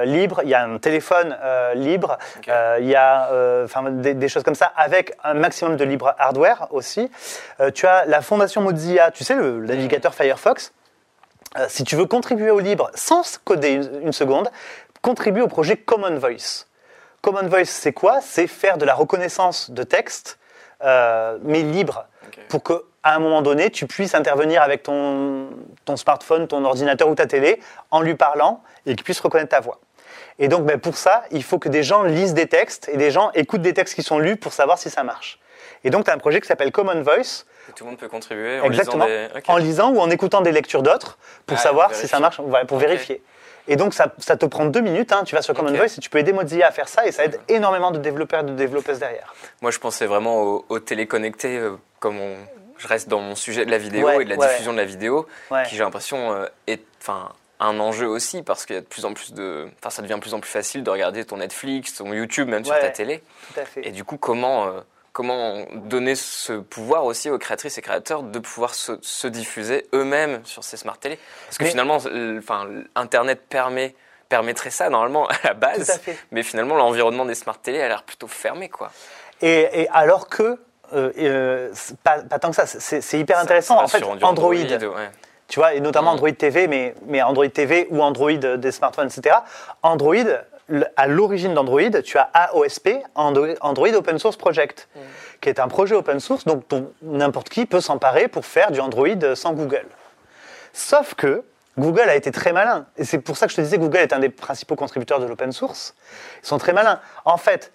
libre, il y a un téléphone libre, il y a des, des choses comme ça, avec un maximum de libre hardware aussi. Tu as la fondation Mozilla, tu sais, le navigateur Firefox. Si tu veux contribuer au libre sans coder une, une seconde, contribue au projet Common Voice. Common Voice, c'est quoi? C'est faire de la reconnaissance de texte, euh, mais libre, pour que à un moment donné, tu puisses intervenir avec ton, ton smartphone, ton ordinateur ou ta télé en lui parlant et qu'il puisse reconnaître ta voix. Et donc, ben, pour ça, il faut que des gens lisent des textes et des gens écoutent des textes qui sont lus pour savoir si ça marche. Et donc, tu as un projet qui s'appelle Common Voice, Et tout le monde peut contribuer en Exactement. lisant des... En lisant ou en écoutant des lectures d'autres pour Ah, savoir si ça marche, voilà, pour vérifier. Et donc, ça, ça te prend deux minutes. hein. Tu vas sur Common Ok. Voice et tu peux aider Mozilla à faire ça. Et ça aide énormément de développeurs et de développeuses derrière. Moi, je pensais vraiment aux, aux téléconnectés, euh, comme on- je reste dans mon sujet de la vidéo Ouais, et de la ouais, diffusion de la vidéo, Ouais. qui j'ai l'impression euh, est enfin, un enjeu aussi, parce qu'il y a de plus en plus de... Enfin, ça devient de plus en plus facile de regarder ton Netflix, ton YouTube, même sur ta télé. Tout à fait. Et du coup, comment, euh, comment donner ce pouvoir aussi aux créatrices et créateurs de pouvoir se, se diffuser eux-mêmes sur ces smart télé Parce que Mais- finalement, l- enfin, Internet permet permettrait ça normalement à la base, Tout à fait. mais finalement l'environnement des smart télé a l'air plutôt fermé quoi. Et, et alors que, euh, euh, pas, pas tant que ça, c'est hyper intéressant. ça en fait, Android, ouais. Tu vois, et notamment Mhm. Android TV, mais, mais Android TV ou Android euh, des smartphones, etc. Android, à l'origine d'Android, tu as AOSP, Android, Open Source Project, qui est un projet open source donc dont n'importe qui peut s'emparer pour faire du Android sans Google. Sauf que Google a été très malin. Et c'est pour ça que je te disais que Google est un des principaux contributeurs de l'open source. Ils sont très malins. En fait,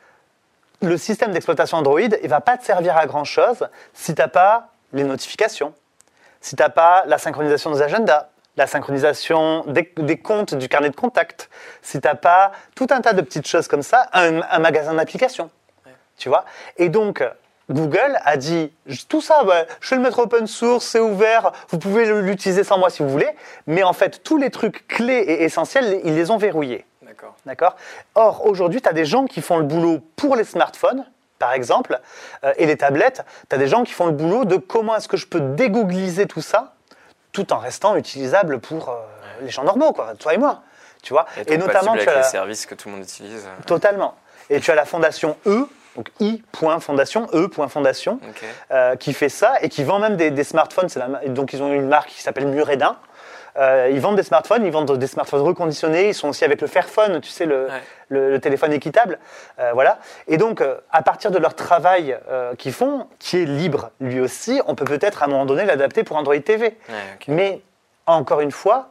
le système d'exploitation Android, il ne va pas te servir à grand-chose si tu n'as pas les notifications, si tu n'as pas la synchronisation des agendas, la synchronisation des, des comptes, du carnet de contact, si tu n'as pas tout un tas de petites choses comme ça, un, un magasin d'applications. Tu vois? Et donc, Google a dit tout ça, je vais le mettre open source, c'est ouvert, vous pouvez l'utiliser sans moi si vous voulez, mais en fait, tous les trucs clés et essentiels, ils les ont verrouillés. D'accord. D'accord? Or, aujourd'hui, tu as des gens qui font le boulot pour les smartphones, par exemple, euh, et les tablettes. Tu as des gens qui font le boulot de comment est-ce que je peux dégoogliser tout ça, tout en restant utilisable pour euh, les gens normaux, quoi, toi et moi. Tu vois Et, Et notamment, tu as les services que tout le monde utilise. euh, totalement. Et tu as la fondation E, donc i.fondation, E.fondation, euh, qui fait ça et qui vend même des, des smartphones. La donc ils ont une marque qui s'appelle Muredin. Euh, ils vendent des smartphones, ils vendent des smartphones reconditionnés. Ils sont aussi avec le Fairphone, tu sais, le, Ouais. le, le téléphone équitable. Euh, voilà. Et donc, euh, à partir de leur travail euh, qu'ils font, qui est libre lui aussi, on peut peut-être à un moment donné l'adapter pour Android TV. Ouais. Mais encore une fois,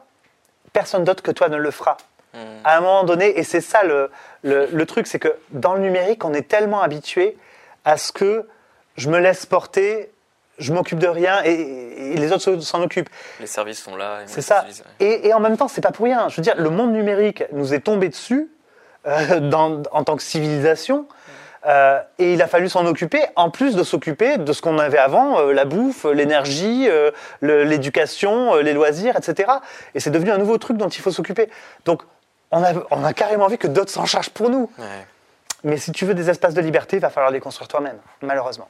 personne d'autre que toi ne le fera Hmm. à un moment donné, et c'est ça le truc, c'est que dans le numérique, on est tellement habitué à ce que je me laisse porter, je m'occupe de rien et, et les autres se- s'en occupent. Les services sont là. C'est ça. ouais. Et, et en même temps, c'est pas pour rien. Je veux dire, le monde numérique nous est tombé dessus euh, dans- en tant que civilisation. euh, et il a fallu s'en occuper, en plus de s'occuper de ce qu'on avait avant, euh, la bouffe, l'énergie, le- l'éducation, les loisirs, etc. Et c'est devenu un nouveau truc dont il faut s'occuper. Donc, on a, on a carrément envie que d'autres s'en chargent pour nous. Ouais. Mais si tu veux des espaces de liberté, il va falloir les construire toi-même, malheureusement.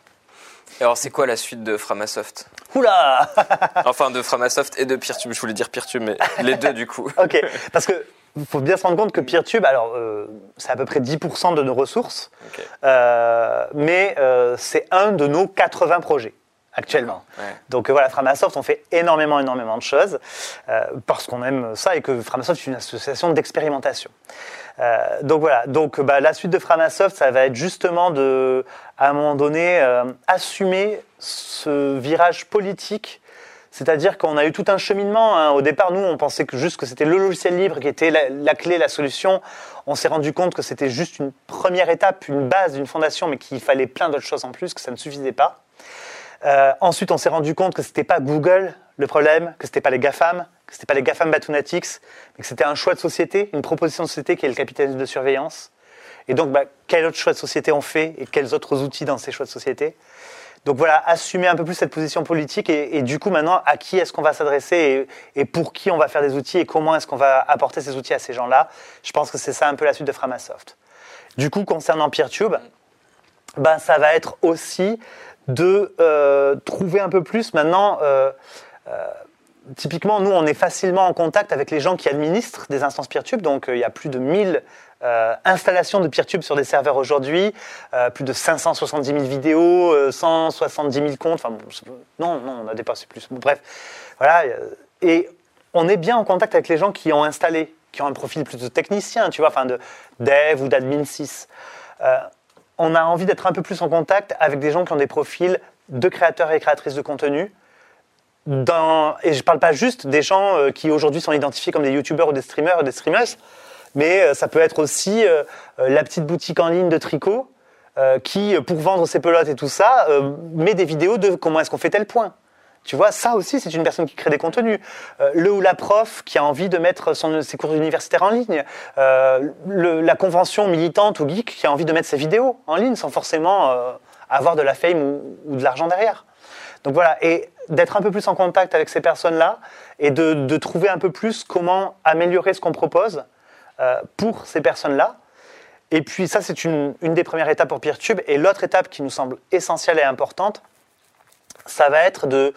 Et alors, c'est quoi la suite de Framasoft? Oula Enfin, de Framasoft et de Peertube. Je voulais dire Peertube, mais les deux du coup. Ok, parce que faut bien se rendre compte que PeerTube, alors euh, c'est à peu près 10% de nos ressources, euh, mais euh, c'est un de nos 80 projets actuellement. Ouais. Donc voilà, Framasoft, on fait énormément, énormément de choses parce qu'on aime ça et que Framasoft est une association d'expérimentation. Euh, donc voilà, donc bah, la suite de Framasoft, ça va être justement de, à un moment donné, euh, assumer ce virage politique. C'est-à-dire qu'on a eu tout un cheminement. hein. Au départ, nous, on pensait que juste que c'était le logiciel libre qui était la, clé, la solution. On s'est rendu compte que c'était juste une première étape, une base, une fondation, mais qu'il fallait plein d'autres choses en plus, que ça ne suffisait pas. Euh, ensuite, on s'est rendu compte que c'était pas Google le problème, que c'était pas les GAFAM, que c'était pas les GAFAM Batunatics, mais que c'était un choix de société, une proposition de société qui est le capitalisme de surveillance. Et donc, bah, quel autre choix de société on fait et quels autres outils dans ces choix de société? Donc voilà, assumer un peu plus cette position politique et, du coup maintenant, à qui est-ce qu'on va s'adresser et, pour qui on va faire des outils et comment est-ce qu'on va apporter ces outils à ces gens-là? Je pense que c'est ça un peu la suite de Framasoft. Du coup, concernant PeerTube, ben, ça va être aussi de euh, trouver un peu plus maintenant. euh, euh, typiquement, nous, on est facilement en contact avec les gens qui administrent des instances PeerTube. Donc, euh, il y a plus de 1000 euh, installations de PeerTube sur des serveurs aujourd'hui, euh, plus de 570 000 vidéos, euh, 170 000 comptes. Enfin, bon, non, non, on a dépassé plus. Bref, voilà. Et on est bien en contact avec les gens qui ont installé, qui ont un profil plutôt technicien, tu vois, enfin de dev ou d'admin 6. Euh, on a envie d'être un peu plus en contact avec des gens qui ont des profils de créateurs et créatrices de contenu. Dans, et je ne parle pas juste des gens euh, qui aujourd'hui sont identifiés comme des youtubeurs ou des streamers ou des streamers, mais euh, ça peut être aussi euh, la petite boutique en ligne de tricot qui, pour vendre ses pelotes et tout ça, met des vidéos de comment est-ce qu'on fait tel point. Tu vois, ça aussi, c'est une personne qui crée des contenus. Le ou la prof qui a envie de mettre ses cours universitaires en ligne. La convention militante ou geek qui a envie de mettre ses vidéos en ligne sans forcément avoir de la fame ou de l'argent derrière. Donc voilà, et d'être un peu plus en contact avec ces personnes-là et de, trouver un peu plus comment améliorer ce qu'on propose euh, pour ces personnes-là. Et puis ça, c'est une, une des premières étapes pour PeerTube. Et l'autre étape qui nous semble essentielle et importante, ça va être de,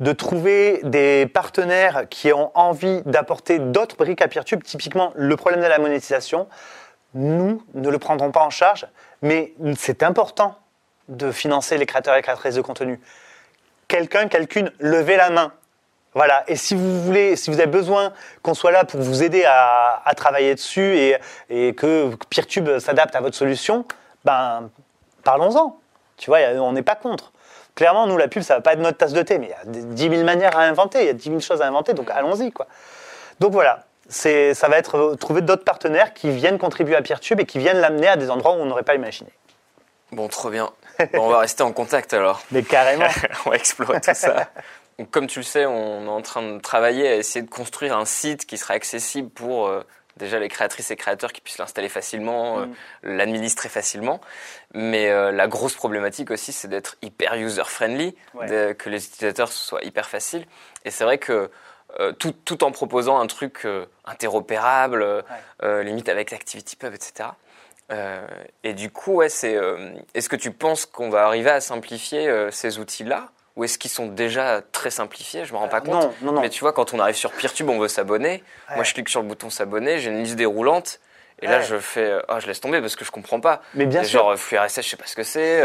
de trouver des partenaires qui ont envie d'apporter d'autres briques à PeerTube. Typiquement, le problème de la monétisation, nous ne le prendrons pas en charge, mais c'est important de financer les créateurs et créatrices de contenu. Quelqu'un, quelqu'une, levez la main. Voilà. Et si vous voulez, si vous avez besoin qu'on soit là pour vous aider à, travailler dessus et, que Peertube s'adapte à votre solution, ben parlons-en. Tu vois, on n'est pas contre. Clairement, nous, la pub, ça va pas être notre tasse de thé, mais il y a des- 10 000 manières à inventer, il y a 10 000 choses à inventer, donc allons-y, quoi. Donc voilà, ça va être euh, trouver d'autres partenaires qui viennent contribuer à Peertube et qui viennent l'amener à des endroits où on n'aurait pas imaginé. Bon, trop bien. Bon, on va rester en contact alors. Mais carrément. on va explorer tout ça. Donc, comme tu le sais, on est en train de travailler à essayer de construire un site qui sera accessible pour euh, déjà les créatrices et créateurs qui puissent l'installer facilement, euh, Mm. l'administrer facilement. Mais euh, la grosse problématique aussi, c'est d'être hyper user-friendly, Ouais. que les utilisateurs soit hyper facile. Et c'est vrai que euh, tout, tout en proposant un truc euh, interopérable, euh, limite avec ActivityPub, etc. Euh, et du coup, ouais, c'est. euh, est-ce que tu penses qu'on va arriver à simplifier euh, ces outils-là? Ou est-ce qu'ils sont déjà très simplifiés? Je me rends pas compte. non, non, non. Mais tu vois, quand on arrive sur Peertube, on veut s'abonner. Ouais. Moi, je clique sur le bouton s'abonner, j'ai une liste déroulante. Et là, je fais, euh, ah, je laisse tomber parce que je comprends pas. Mais bien Et sûr. Genre, euh, flux RSS, je sais pas ce que c'est.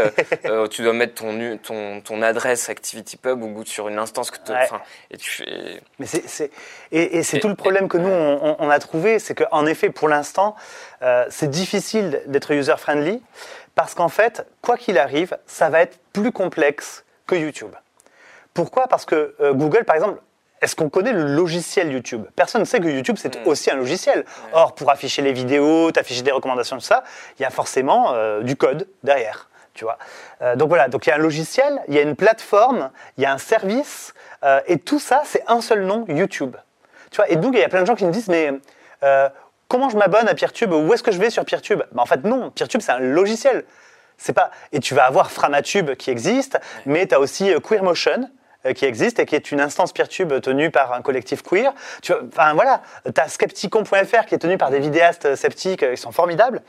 euh, tu dois mettre ton, ton, ton adresse ActivityPub ou Good sur une instance que tu- Ouais. et tu fais. Mais c'est, c'est- et, et c'est tout le problème que nous, on, on- on a trouvé, c'est qu'en effet, pour l'instant, euh, c'est difficile d'être user-friendly, parce qu'en fait, quoi qu'il arrive, ça va être plus complexe que YouTube. Pourquoi? Parce que euh, Google, par exemple, est-ce qu'on connaît le logiciel YouTube? Personne ne sait que YouTube, c'est Mm. aussi un logiciel. Or, pour afficher les vidéos, t'afficher des recommandations, tout ça, il y a forcément euh, du code derrière. Tu vois Euh, donc voilà, donc il y a un logiciel, il y a une plateforme, il y a un service, euh, et tout ça, c'est un seul nom, YouTube. Tu vois et donc, il y a plein de gens qui me disent, mais comment je m'abonne à Peertube? Où est-ce que je vais sur Peertube? Ben, En fait, non, Peertube, c'est un logiciel. C'est pas et tu vas avoir Framatube qui existe, mais tu as aussi Queermotion qui existe et qui est une instance Peertube tenue par un collectif queer. Tu vois, enfin voilà, tu as skepticon.fr qui est tenu par des vidéastes sceptiques, euh, ils sont formidables.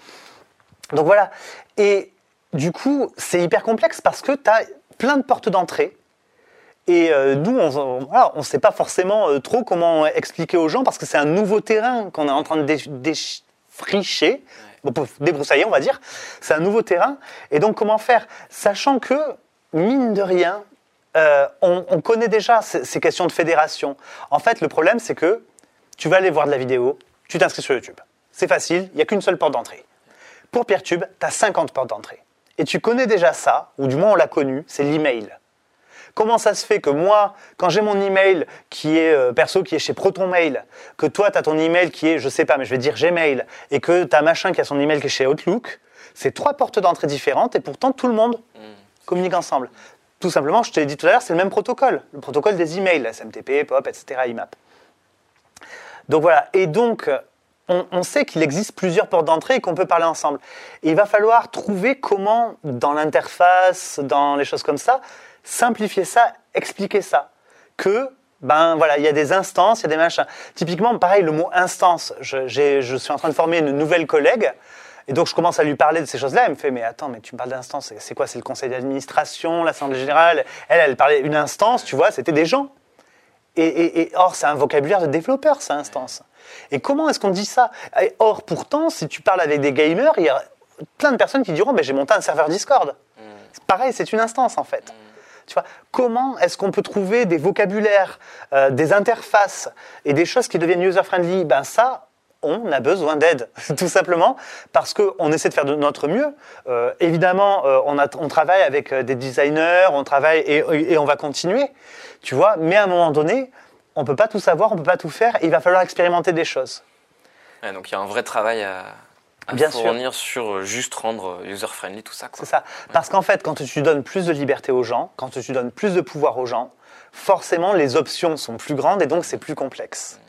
Donc voilà. Et du coup, c'est hyper complexe parce que tu as plein de portes d'entrée. Et euh, nous, on voilà, ne sait pas forcément euh, trop comment expliquer aux gens parce que c'est un nouveau terrain qu'on est en train de dé- défricher, bon, débroussailler, on va dire. C'est un nouveau terrain. Et donc, comment faire? Sachant que, mine de rien, euh, on, on connaît déjà ces, ces questions de fédération. En fait, le problème, c'est que tu vas aller voir de la vidéo, tu t'inscris sur YouTube. C'est facile, il n'y a qu'une seule porte d'entrée. Pour Peertube, tu as 50 portes d'entrée. Et tu connais déjà ça, ou du moins on l'a connu, c'est l'email. Comment ça se fait que moi, quand j'ai mon email qui est euh, perso, qui est chez ProtonMail, que toi, tu as ton email qui est, je sais pas, mais je vais dire Gmail, et que tu as machin qui a son email qui est chez Outlook, c'est trois portes d'entrée différentes, et pourtant tout le monde communique ensemble. Tout simplement, je te l'ai dit tout à l'heure, c'est le même protocole, le protocole des emails, SMTP, POP, etc., IMAP. Donc voilà, et donc on, sait qu'il existe plusieurs portes d'entrée et qu'on peut parler ensemble. Il va falloir trouver comment, dans l'interface, dans les choses comme ça, simplifier ça, expliquer ça. Que, ben voilà, il y a des instances, il y a des machins. Typiquement, pareil, le mot instance, je suis en train de former une nouvelle collègue. Et donc, je commence à lui parler de ces choses-là. Elle me fait, mais attends, mais tu me parles d'instance, c'est- quoi? C'est le conseil d'administration, l'assemblée générale? Elle, elle parlait une instance, tu vois, c'était des gens. Et, et- et or, c'est un vocabulaire de développeur, ça, instance. Et comment est-ce qu'on dit ça? Et Or, pourtant, si tu parles avec des gamers, il y a plein de personnes qui diront ben, J'ai monté un serveur Discord. C'est Pareil, c'est une instance, en fait. Tu vois, comment est-ce qu'on peut trouver des vocabulaires, euh, des interfaces et des choses qui deviennent user-friendly? Ben ça, on a besoin d'aide, tout simplement, parce qu'on essaie de faire de notre mieux. Euh, évidemment, euh, on, a- on travaille avec euh, des designers, on travaille et, et on va continuer, tu vois, mais à un moment donné, on peut pas tout savoir, on peut pas tout faire, et il va falloir expérimenter des choses. Ouais, donc il y a un vrai travail à, à Bien sûr. fournir sur juste rendre user-friendly tout ça. C'est ça. Parce qu'en fait, quand tu donnes plus de liberté aux gens, quand tu donnes plus de pouvoir aux gens, forcément les options sont plus grandes et donc c'est plus complexe.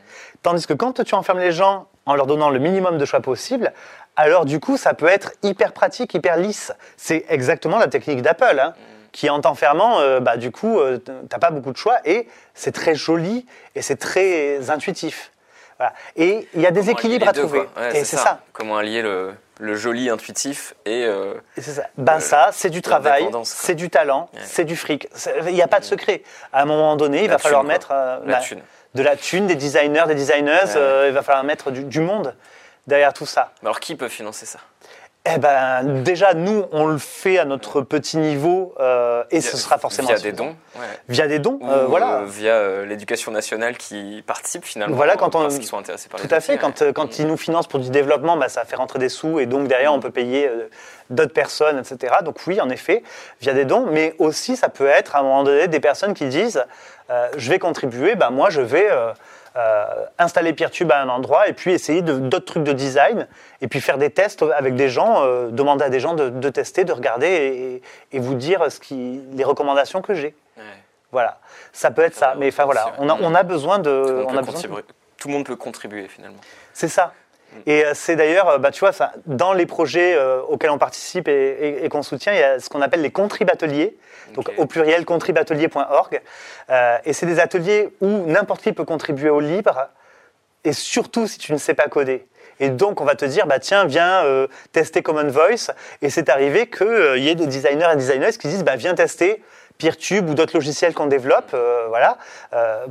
Tandis que quand tu enfermes les gens en leur donnant le minimum de choix possible, alors du coup ça peut être hyper pratique, hyper lisse. C'est exactement la technique d'Apple, hein, qui en t'enfermant, euh, bah, du coup, euh, t'as pas beaucoup de choix et c'est très joli et c'est très intuitif. Voilà. Et il y a des Comment équilibres à deux, trouver. quoi. Ouais, et c'est ça. Comment allier le, le joli intuitif et euh, Et ça. Ben ça, c'est du travail, c'est du talent, Ouais. c'est du fric. Il n'y a pas de secret. À un moment donné, il La va falloir quoi. mettre la bah, thune. De la thune, des designers, des designers. Ouais. euh, il va falloir mettre du, du monde derrière tout ça. Mais alors qui peut financer ça? Eh ben, déjà, nous, on le fait à notre petit niveau euh, et ce sera forcément Via des dons ouais. Via des dons, Ou euh, voilà. euh, via l'éducation nationale qui participe finalement. Voilà, quand on- Parce qu'ils sont intéressés par Tout à fait. Quand, quand ils nous financent pour du développement, bah, ça fait rentrer des sous et donc derrière, on peut payer d'autres personnes, etc. Donc oui, en effet, via des dons, mais aussi ça peut être à un moment donné des personnes qui disent je vais contribuer, bah, moi je vais euh, euh, installer Peertube à un endroit et puis essayer d'autres trucs de design et puis faire des tests avec des gens, euh, demander à des gens de, de tester, de regarder et, et vous dire ce qui, les recommandations que j'ai. Ouais. Voilà, ça peut être Ça mais enfin voilà, on a, ouais. on a besoin de, Tout le monde on peut a besoin de- contribuer. Tout le monde peut contribuer finalement. c'est ça. Et euh, c'est d'ailleurs, euh, bah, tu vois, dans les projets euh, auxquels on participe et, et- et qu'on soutient, il y a ce qu'on appelle les contribateliers, donc au pluriel contribatelier.org. Euh, et c'est des ateliers où n'importe qui peut contribuer au libre, et surtout si tu ne sais pas coder. Et donc on va te dire, bah tiens, viens euh, tester Common Voice. Et c'est arrivé qu'il y ait des designers et designeuses qui disent, bah viens tester Peertube ou d'autres logiciels qu'on développe, voilà,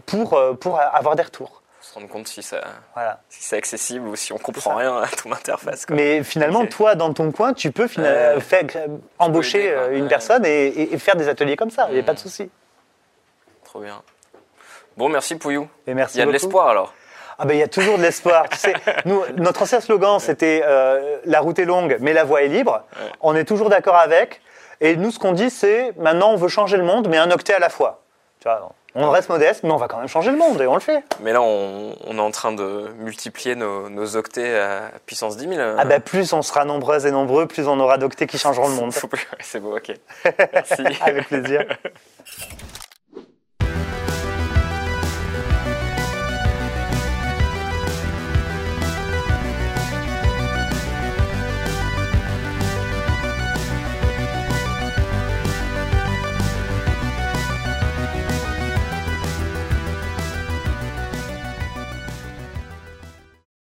pour, pour avoir des retours. Rendre compte si, ça, Voilà. si c'est accessible ou si on comprend rien à ton interface. quoi. Mais finalement, toi, dans ton coin, tu peux faire, embaucher aider, euh, une Ouais. personne et, et- et faire des ateliers comme ça. Il n'y a pas de souci. Trop bien. Bon, merci Pouillou. Et merci Il y a de l'espoir alors. Ah ben, il y a toujours de l'espoir. tu sais, nous, notre ancien slogan, c'était euh, la route est longue, mais la voie est libre. Ouais. On est toujours d'accord avec. Et nous, ce qu'on dit, c'est maintenant, on veut changer le monde, mais un octet à la fois. Tu vois, on reste modeste, mais on va quand même changer le monde et on le fait. Mais là, on, on est en train de multiplier nos, nos octets à puissance 10 000. Ah ben, plus on sera nombreuses et nombreux, plus on aura d'octets qui changeront le monde. C'est beau, ok. Merci. avec plaisir.